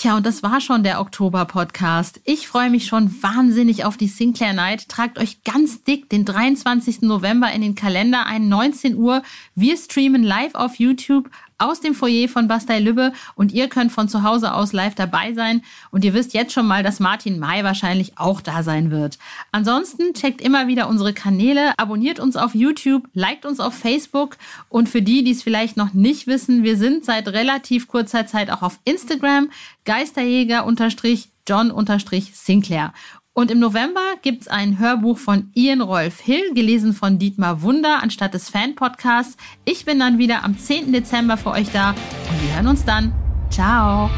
Tja, und das war schon der Oktober-Podcast. Ich freue mich schon wahnsinnig auf die Sinclair Night. Tragt euch ganz dick den 23. November in den Kalender ein, 19 Uhr. Wir streamen live auf YouTube aus dem Foyer von Bastei Lübbe und ihr könnt von zu Hause aus live dabei sein. Und ihr wisst jetzt schon mal, dass Martin May wahrscheinlich auch da sein wird. Ansonsten checkt immer wieder unsere Kanäle, abonniert uns auf YouTube, liked uns auf Facebook und für die, die es vielleicht noch nicht wissen, wir sind seit relativ kurzer Zeit auch auf Instagram, Geisterjäger-John-Sinclair. Und im November gibt's ein Hörbuch von Ian Rolf Hill, gelesen von Dietmar Wunder anstatt des Fan-Podcasts. Ich bin dann wieder am 10. Dezember für euch da und wir hören uns dann. Ciao.